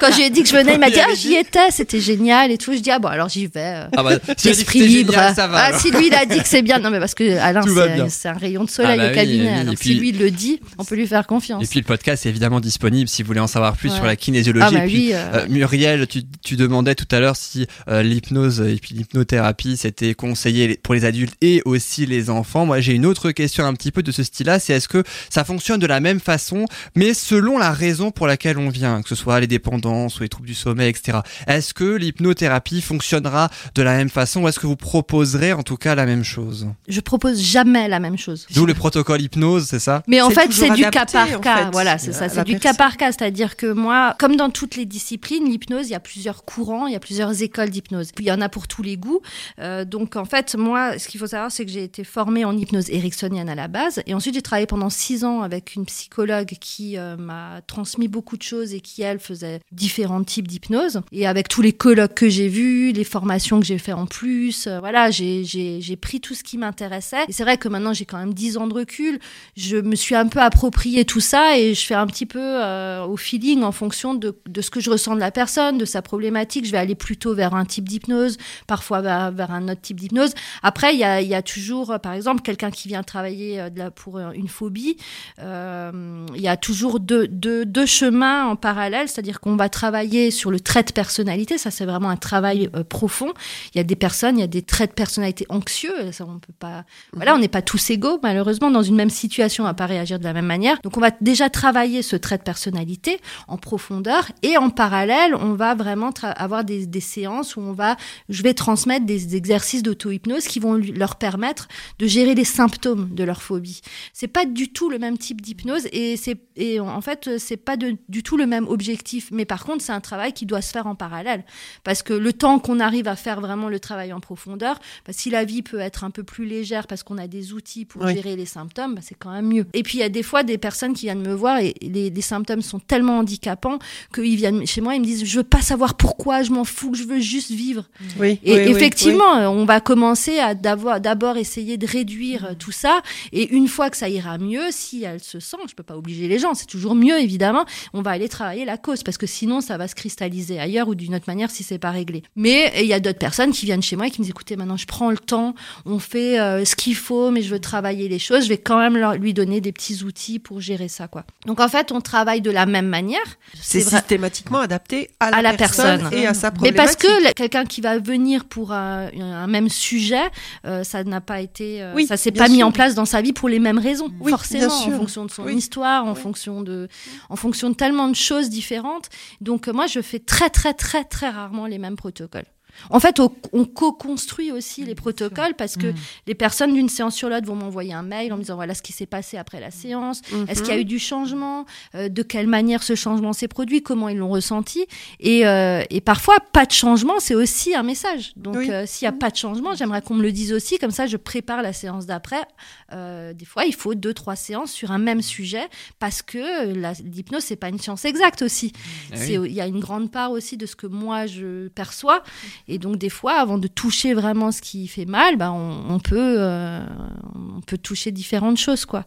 Quand je lui ai dit que je venais, il m'a dit ah j'y étais, c'était génial et tout. Je dis ah bon alors j'y vais. euh, Ah bah, Esprit libre. génial, ça va, ah si lui il a dit que c'est bien, non mais parce que Alain c'est un rayon de soleil Ah bah au cabinet. oui, alors si puis- lui il le le dit, on peut lui faire confiance. Et puis le podcast est évidemment disponible si vous voulez en savoir plus Ouais. sur la kinésiologie. Ah bah et puis, oui, euh, euh, Muriel, tu, tu demandais tout à l'heure si euh, l'hypnose et puis l'hypnothérapie c'était conseillé pour les adultes et aussi les enfants. Moi j'ai une autre question un petit peu de ce style-là, c'est est-ce que ça fonctionne de la même façon, mais selon la raison pour laquelle on vient, que ce soit les dépendances ou les troubles du sommeil, etc. Est-ce que l'hypnothérapie fonctionnera de la même façon ou est-ce que vous proposerez en tout cas la même chose? Je propose jamais la même chose. D'où le protocole hypnose, c'est ça? Mais en fait, c'est du cas par en cas. fait, Voilà, c'est ça. C'est du personne. cas par cas. C'est-à-dire que moi, comme dans toutes les disciplines, l'hypnose, il y a plusieurs courants, il y a plusieurs écoles d'hypnose. Puis il y en a pour tous les goûts. Euh, donc en fait, moi, ce qu'il faut savoir, c'est que j'ai été formée en hypnose ericksonienne à la base. Et ensuite, j'ai travaillé pendant six ans avec une psychologue qui euh, m'a transmis beaucoup de choses et qui, elle, faisait différents types d'hypnose. Et avec tous les colloques que j'ai vus, les formations que j'ai fait en plus, euh, voilà, j'ai- pris tout ce qui m'intéressait. Et c'est vrai que maintenant, j'ai quand même 10 ans de recul. Je me suis un peu approprié tout ça et je fais un petit peu euh, au feeling en fonction de, ce que je ressens de la personne, de sa problématique. Je vais aller plutôt vers un type d'hypnose, parfois vers un autre type d'hypnose. Après, il y a, y a toujours, par exemple, quelqu'un qui vient travailler euh, de la- pour euh, une phobie. Euh, il y a toujours deux, deux, deux chemins en parallèle, c'est-à-dire qu'on va travailler sur le trait de personnalité. Ça, c'est vraiment un travail profond. Il y a des personnes, il y a des traits de personnalité anxieux. Ça, on peut pas. Voilà, on n'est pas tous égaux, malheureusement, dans une même situation, on va pas réagir de la même manière. Donc, on va déjà travailler ce trait de personnalité en profondeur et en parallèle, on va vraiment avoir des, des séances où on va, je vais transmettre des exercices d'auto-hypnose qui vont lui- leur permettre de gérer les symptômes de leur phobie. C'est pas du tout le même type d'hypnose et c'est et en fait c'est pas de- du tout le même objectif. Mais par contre, c'est un travail qui doit se faire en parallèle parce que le temps qu'on arrive à faire vraiment le travail en profondeur, bah, si la vie peut être un peu plus légère parce qu'on a des outils pour Oui. gérer les symptômes, bah, c'est quand même mieux. Et puis il y a des fois des personnes qui viennent me voir et les, les symptômes sont tellement handicapants qu'ils viennent chez moi, ils me disent je veux pas savoir pourquoi, je m'en fous, je veux juste vivre. Oui, Et oui, effectivement, on va commencer à d'avoir- d'abord essayer de réduire euh, tout ça. Et une fois que ça ira mieux, si elle se sent, je peux pas obliger les gens, c'est toujours mieux évidemment, on va aller travailler la cause parce que sinon ça va se cristalliser ailleurs ou d'une autre manière si c'est pas réglé. Mais il y a d'autres personnes qui viennent chez moi et qui me disent écoutez, maintenant je prends le temps, on fait euh, ce qu'il faut, mais je veux travailler les choses, je vais quand même leur- lui donner des petits outils pour gérer ça quoi. Donc en fait, on travaille de la même manière. C'est systématiquement adapté à la, à la personne, et à sa Mais parce problématique. que quelqu'un qui va venir pour un, un même sujet, euh, ça n'a pas été, euh, Oui, ça s'est pas mis en place dans sa vie pour les mêmes raisons, Oui, forcément, en fonction de son Oui. histoire, en fonction de, en fonction de tellement de choses différentes. Donc moi, je fais très très très très rarement les mêmes protocoles. En fait, on, on co-construit aussi les protocoles parce que les personnes d'une séance sur l'autre vont m'envoyer un mail en me disant voilà ce qui s'est passé après la séance, est-ce qu'il y a eu du changement, Euh, de quelle manière ce changement s'est produit, comment ils l'ont ressenti? Et, euh, et parfois, pas de changement, c'est aussi un message. Donc, Oui. euh, s'il n'y a pas de changement, j'aimerais qu'on me le dise aussi, comme ça je prépare la séance d'après. Des fois, il faut deux, trois séances sur un même sujet parce que l'hypnose, c'est pas une science exacte aussi. Oui. Il y a une grande part aussi de ce que moi je perçois. Et donc, des fois, avant de toucher vraiment ce qui fait mal, bah, on, on peut, euh, on peut toucher différentes choses. quoi.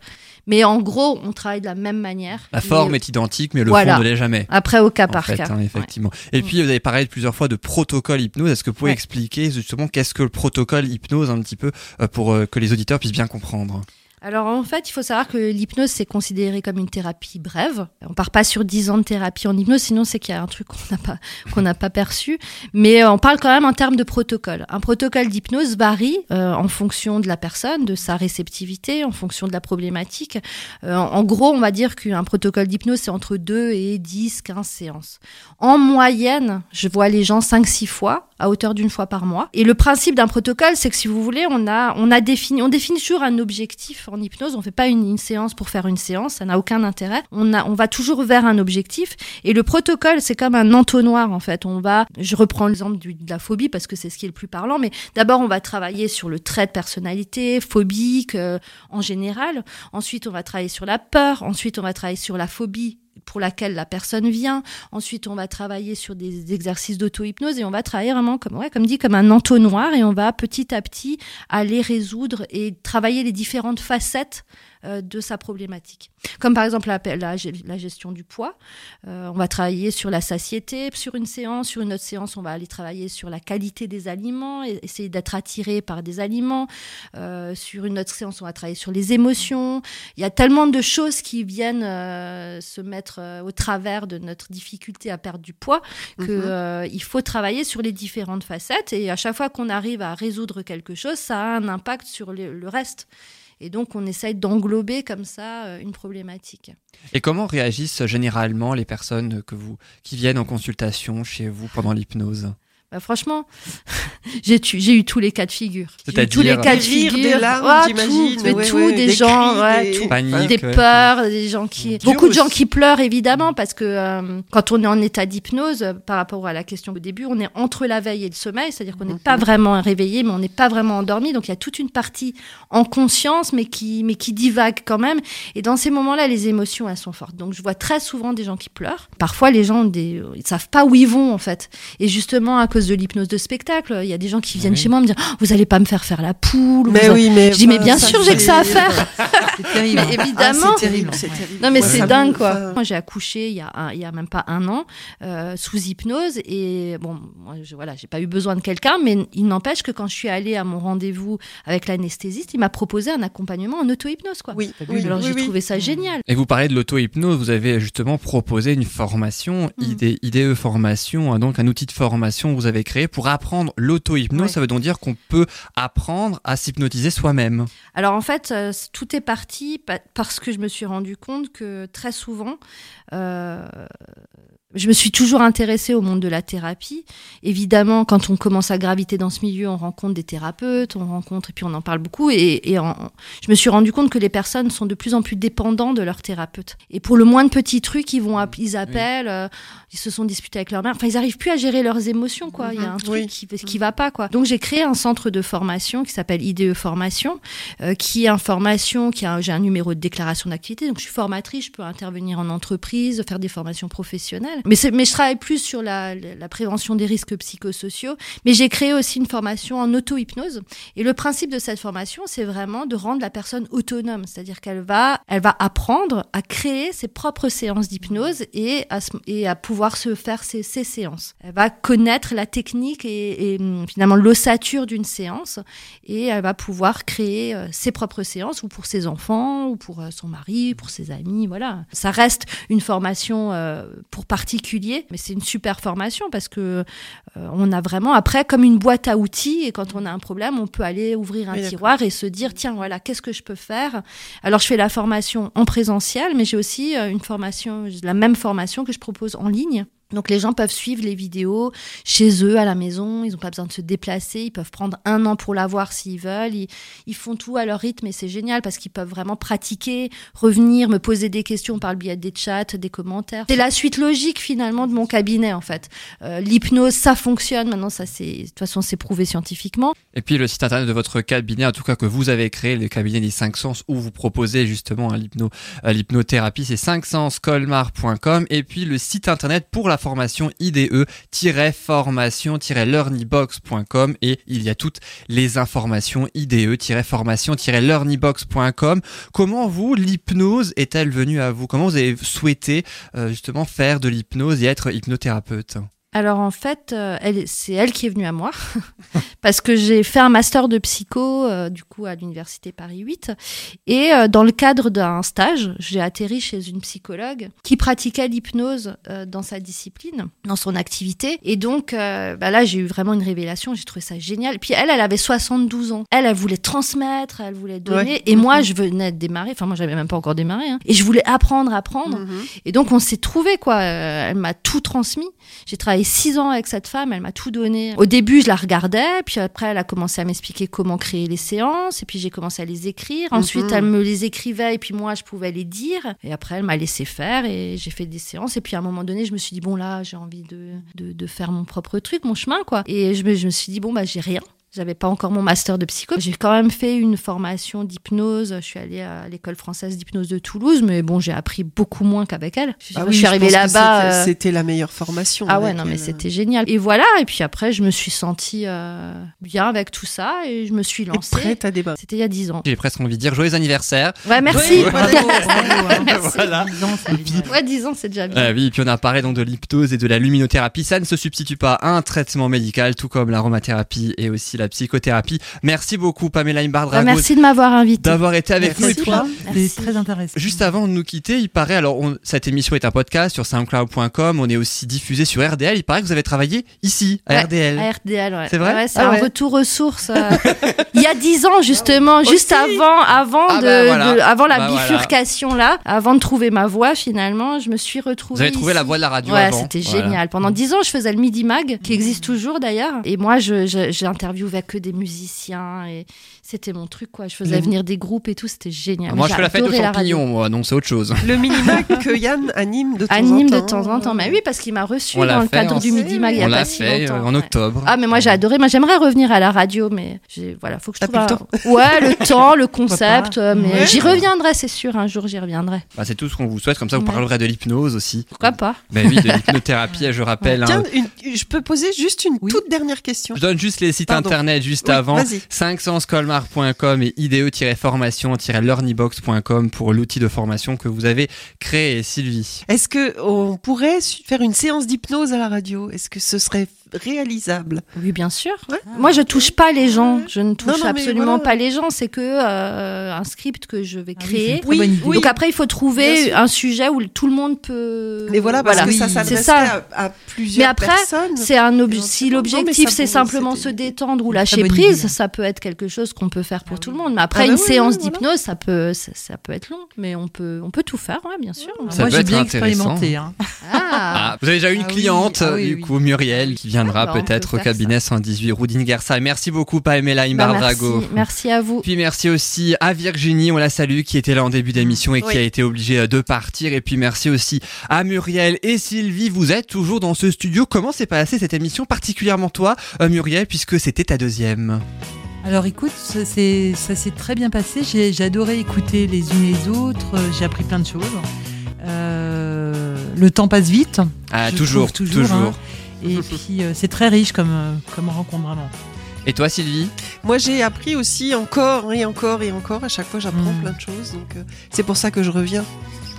Mais en gros, on travaille de la même manière. La forme Mais- est identique, mais le Voilà. fond ne l'est jamais. Après, au cas En par fait, cas. hein, effectivement. Et puis, vous avez parlé plusieurs fois de protocole hypnose. Est-ce que vous pouvez Ouais. expliquer justement qu'est-ce que le protocole hypnose un petit peu euh, pour euh, que les auditeurs puissent bien comprendre? Alors en fait, il faut savoir que l'hypnose c'est considéré comme une thérapie brève. On part pas sur 10 ans de thérapie en hypnose, sinon c'est qu'il y a un truc qu'on n'a pas pas perçu. Mais euh, on parle quand même en termes de protocole. Un protocole d'hypnose varie euh, en fonction de la personne, de sa réceptivité, en fonction de la problématique. Euh, en en gros, on va dire qu'un protocole d'hypnose c'est entre 2 et 10, 15 séances. En moyenne, je vois les gens 5-6 fois à hauteur d'une fois par mois. Et le principe d'un protocole, c'est que si vous voulez, on a, on a défini, on définit toujours un objectif en hypnose. On fait pas une, séance pour faire une séance, ça n'a aucun intérêt. On a, on va toujours vers un objectif. Et le protocole, c'est comme un entonnoir en fait. On va, je reprends l'exemple de la phobie parce que c'est ce qui est le plus parlant. Mais d'abord, on va travailler sur le trait de personnalité phobique euh, en général. Ensuite, on va travailler sur la peur. Ensuite, on va travailler sur la phobie pour laquelle la personne vient. Ensuite, on va travailler sur des exercices d'auto-hypnose et on va travailler vraiment comme, ouais, comme dit, comme un entonnoir et on va petit à petit aller résoudre et travailler les différentes facettes euh, de sa problématique. Comme par exemple la, la, la gestion du poids. Euh, on va travailler sur la satiété sur une séance. Sur une autre séance, on va aller travailler sur la qualité des aliments, et essayer d'être attiré par des aliments. Euh, sur une autre séance, on va travailler sur les émotions. Il y a tellement de choses qui viennent se mettre au travers de notre difficulté à perdre du poids que Mhm. il faut travailler sur les différentes facettes. Et à chaque fois qu'on arrive à résoudre quelque chose, ça a un impact sur le, le reste. Et donc, on essaye d'englober comme ça euh, une problématique. Et comment réagissent généralement les personnes que vous, qui viennent en consultation chez vous pendant l'hypnose? Bah, franchement, j'ai tu- j'ai eu tous les cas de figure. J'ai eu C'est-à-dire tous les cas de figure. des larmes, Ouais, j'imagine, tout, mais ouais, tout, ouais, des, des gens, cris, ouais, des- tout. Panique, des ouais. peurs, des gens qui, beaucoup de gens qui pleurent évidemment parce que euh, quand on est en état d'hypnose, euh, par rapport à la question au début, on est entre la veille et le sommeil, c'est-à-dire qu'on n'est pas vraiment réveillé, mais on n'est pas vraiment endormi. Donc il y a toute une partie en conscience, mais qui, mais qui divague quand même. Et dans ces moments-là, les émotions, elles sont fortes. Donc je vois très souvent des gens qui pleurent. Parfois, les gens, des, ils savent pas où ils vont en fait. Et justement, à cause de l'hypnose de spectacle, il y a des gens qui viennent Oui. chez moi me dire, Oh, vous allez pas me faire faire la poule. Mais oui, mais Je dis, mais bien sûr, j'ai que ça à faire. C'est terrible. Mais évidemment. Ah, c'est terrible. C'est terrible. Non mais Ouais, c'est dingue quoi. Moi j'ai accouché il y a un- il y a même pas un an euh, sous hypnose et bon moi je, voilà j'ai pas eu besoin de quelqu'un mais il n'empêche que quand je suis allée à mon rendez-vous avec l'anesthésiste il m'a proposé un accompagnement en auto-hypnose quoi. Oui, oui, Alors oui, j'ai oui. trouvé ça génial. Et vous parlez de l'auto-hypnose, vous avez justement proposé une formation, Mm. IDE, Formation, hein, donc un outil de formation vous avez créé pour apprendre l'auto-hypnose. Ouais. Ça veut donc dire qu'on peut apprendre à s'hypnotiser soi-même. Alors en fait, euh, tout est parti pa- parce que je me suis rendu compte que très souvent, euh, je me suis toujours intéressée au monde de la thérapie. Évidemment, quand on commence à graviter dans ce milieu, on rencontre des thérapeutes, on rencontre, et puis on en parle beaucoup. Et, et en- je me suis rendu compte que les personnes sont de plus en plus dépendants de leur thérapeute. Et pour le moins de petits trucs, ils vont, ils appellent, euh, ils se sont disputés avec leur mère. Enfin, ils arrivent plus à gérer leurs émotions, quoi. Il y a un truc Oui. qui, qui va pas, quoi. Donc j'ai créé un centre de formation qui s'appelle IDE Formation, euh, qui est une formation, qui a, j'ai un numéro de déclaration d'activité. Donc je suis formatrice, je peux intervenir en entreprise, faire des formations professionnelles. Mais, je travaille plus sur la, prévention des risques psychosociaux. Mais j'ai créé aussi une formation en auto-hypnose. Et le principe de cette formation, c'est vraiment de rendre la personne autonome. C'est-à-dire qu'elle va, elle va apprendre à créer ses propres séances d'hypnose et à, et à pouvoir se faire ses, ses séances. Elle va connaître la technique et, hum, finalement l'ossature d'une séance et elle va pouvoir créer euh, ses propres séances ou pour ses enfants ou pour euh, son mari, pour ses amis. Voilà. Ça reste une formation euh, pour mais c'est une super formation parce que euh, on a vraiment après comme une boîte à outils et quand on a un problème, on peut aller ouvrir un Oui, tiroir et se dire tiens voilà qu'est-ce que je peux faire? Alors je fais la formation en présentiel, mais j'ai aussi euh, une formation, la même formation que je propose en ligne. Donc les gens peuvent suivre les vidéos chez eux à la maison, ils n'ont pas besoin de se déplacer, ils peuvent prendre un an pour l'avoir s'ils veulent, ils, font tout à leur rythme et c'est génial parce qu'ils peuvent vraiment pratiquer, revenir, me poser des questions par le biais des chats, des commentaires. C'est la suite logique finalement de mon cabinet en fait. Euh, L'hypnose, ça fonctionne, maintenant ça c'est, de toute façon c'est prouvé scientifiquement. Et puis le site internet de votre cabinet, en tout cas que vous avez créé, le cabinet des 5 sens, où vous proposez justement euh, l'hypnothérapie, c'est 5senscolmar.com. Et puis le site internet pour la formation IDE-formation-learnybox.com. Et il y a toutes les informations IDE-formation-learnybox.com. Comment vous, l'hypnose est-elle venue à vous? Comment vous avez souhaité euh, justement faire de l'hypnose et être hypnothérapeute? Alors en fait, euh, elle, c'est elle qui est venue à moi parce que j'ai fait un master de psycho euh, du coup à l'université Paris 8 et euh, dans le cadre d'un stage, j'ai atterri chez une psychologue qui pratiquait l'hypnose euh, dans sa discipline, dans son activité et donc bah là j'ai eu vraiment une révélation, j'ai trouvé ça génial. Puis elle, elle avait 72 ans, elle, elle voulait transmettre, elle voulait donner Ouais. et moi je venais de démarrer, enfin moi j'avais même pas encore démarré hein, et je voulais apprendre, apprendre. Mhm. Et donc on s'est trouvé quoi. Elle m'a tout transmis. J'ai travaillé six ans avec cette femme. Elle m'a tout donné. Au début, je la regardais, puis après, elle a commencé à m'expliquer comment créer les séances. Et puis j'ai commencé à les écrire. Ensuite, Mhm. elle me les écrivait, et puis moi, je pouvais les dire. Et après, elle m'a laissé faire, et j'ai fait des séances. Et puis à un moment donné, je me suis dit bon là, j'ai envie de, de de faire mon propre truc, mon chemin quoi. Et je me je me suis dit bon bah j'ai rien. J'avais pas encore mon master de psycho. J'ai quand même fait une formation d'hypnose. Je suis allée à l'école française d'hypnose de Toulouse, mais bon, j'ai appris beaucoup moins qu'avec elle. Je, Ah je oui, suis arrivée là-bas. c'était- euh, C'était la meilleure formation. Ah ouais, non, mais c'était génial. Et voilà, et puis après, je me suis sentie euh, bien avec tout ça et je me suis lancée. Prête à débattre. C'était il y a 10 ans. J'ai presque envie de dire joyeux anniversaire. Ouais, merci. Ouais, bravo, voilà. Ouais, 10 ans, c'est déjà bien. Ah oui, puis on a parlé donc de l'hypnose et de la luminothérapie. Ça ne se substitue pas à un traitement médical, tout comme l'aromathérapie et aussi la psychothérapie. Merci beaucoup, Pamela Bah, Imbardrago, merci de m'avoir invité. d'avoir été avec nous. Et puis, C'est très intéressant. Juste avant de nous quitter, il paraît, alors on- cette émission est un podcast sur soundcloud.com, on est aussi diffusé sur RDL, il paraît que vous avez travaillé ici, à Ouais, RDL. À RDL, ouais. C'est vrai Ouais, c'est Ah un ouais. retour aux sources. euh, il y a 10 ans, justement, juste avant, avant, Ah de, bah voilà. de- avant la Bah voilà. bifurcation, là, avant de trouver ma voix, finalement, je me suis retrouvée. Vous avez trouvé ici. la voix de la radio Ouais, avant. c'était Voilà. génial. Pendant 10 ans, je faisais le Midi Mag, qui existe toujours d'ailleurs. Et moi, je, j'interviewais que des musiciens. Et c'était mon truc, quoi. Je faisais venir des groupes et tout, c'était génial. Ah, moi, je fais la fête aux j'adorais la radio. champignons, moi, non, c'est autre chose. Le mini-mag que Yann anime de temps Anime en temps. de temps en temps. Mais oui, parce qu'il m'a reçu On dans le fait cadre du Midi Mag il y a On pas l'a si fait euh, longtemps. en octobre. Ah mais moi j'ai adoré. Moi j'aimerais revenir à la radio, mais voilà, faut que je T'as trouve. plus le un- Ouais, le temps, le concept, euh, mais Ouais. j'y reviendrai, c'est sûr. Un jour j'y reviendrai. Bah, c'est tout ce qu'on vous souhaite, comme ça vous parlerez de l'hypnose aussi. Pourquoi pas? Ben oui, de l'hypnothérapie, je rappelle. Tiens, hein. je peux poser juste une toute dernière question. Je donne juste les sites internet juste avant. vas-y. 500scolmar.com et ideo-formation-learnybox.com pour l'outil de formation que vous avez créé, Sylvie. Est-ce que on pourrait faire une séance d'hypnose à la radio? Est-ce que ce serait réalisable Oui, bien sûr. Moi je touche pas les gens. Je ne touche Non, non, mais absolument voilà. pas les gens. C'est que euh, un script que je vais Ah oui, créer. idée. Donc après il faut trouver un sujet où tout le monde peut. Mais voilà, parce que ça c'est s'adresserait ça. à, à plusieurs Mais après, personnes. c'est un si l'objectif c'est simplement se détendre ou lâcher prise, idée. ça peut être quelque chose qu'on peut faire pour tout le monde. Mais après, Ah bah une oui, séance oui, voilà. d'hypnose, ça peut, ça, ça peut être long, mais on peut, on peut tout faire, ouais, bien sûr. Ça Moi peut j'ai bien expérimenté. Hein. Ah, Ah, vous avez déjà eu une Ah oui, cliente, ah oui, du oui. coup, Muriel, qui viendra Ah bah, peut-être peut au cabinet 118 rue d'Ingersa. Merci beaucoup, Pamela bah, Imbardrago. merci, merci à vous. Puis merci aussi à Virginie, on la salue, qui était là en début d'émission et qui Oui. a été obligée euh, de partir. Et puis merci aussi à Muriel et Sylvie. Vous êtes toujours dans ce studio. Comment s'est passée cette émission, particulièrement toi, euh, Muriel, puisque c'était ta deuxième? Alors écoute, ça s'est ça s'est très bien passé. J'ai adoré écouter les unes les autres. euh, J'ai appris plein de choses. Euh, le temps passe vite. Ah, toujours, toujours. hein. Et puis euh, c'est très riche comme, euh, comme rencontre vraiment. Et toi, Sylvie? Moi, j'ai appris aussi encore et encore et encore. À chaque fois, j'apprends Mm. plein de choses. Donc, euh, c'est pour ça que je reviens.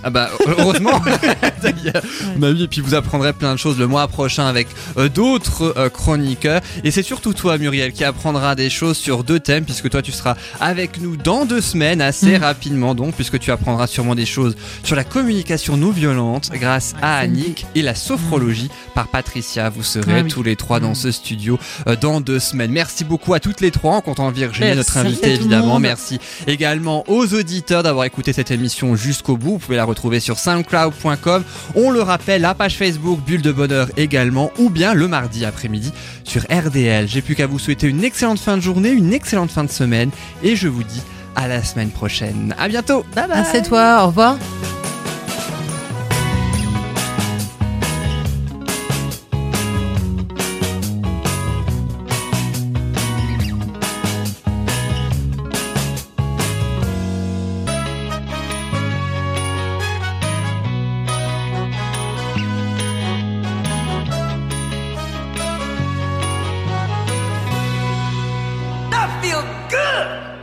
Ah bah heureusement D'ailleurs, bah oui, et puis vous apprendrez plein de choses le mois prochain avec euh, d'autres euh, chroniqueurs et c'est surtout toi Muriel qui apprendra des choses sur deux thèmes puisque toi tu seras avec nous dans deux semaines assez Mm. rapidement donc puisque tu apprendras sûrement des choses sur la communication non violente grâce à Annick et la sophrologie par Patricia vous serez Ah oui. tous les trois dans Mm. ce studio euh, dans deux semaines merci beaucoup à toutes les trois en comptant Virginie Merci. notre invitée évidemment merci également aux auditeurs d'avoir écouté cette émission jusqu'au bout. Vous pouvez la retrouver sur soundcloud.com. On le rappelle, la page Facebook Bulle de Bonheur également, ou bien le mardi après-midi sur RDL. J'ai plus qu'à vous souhaiter une excellente fin de journée, une excellente fin de semaine, et je vous dis à la semaine prochaine. À bientôt. Bye bye. À toi. Au revoir.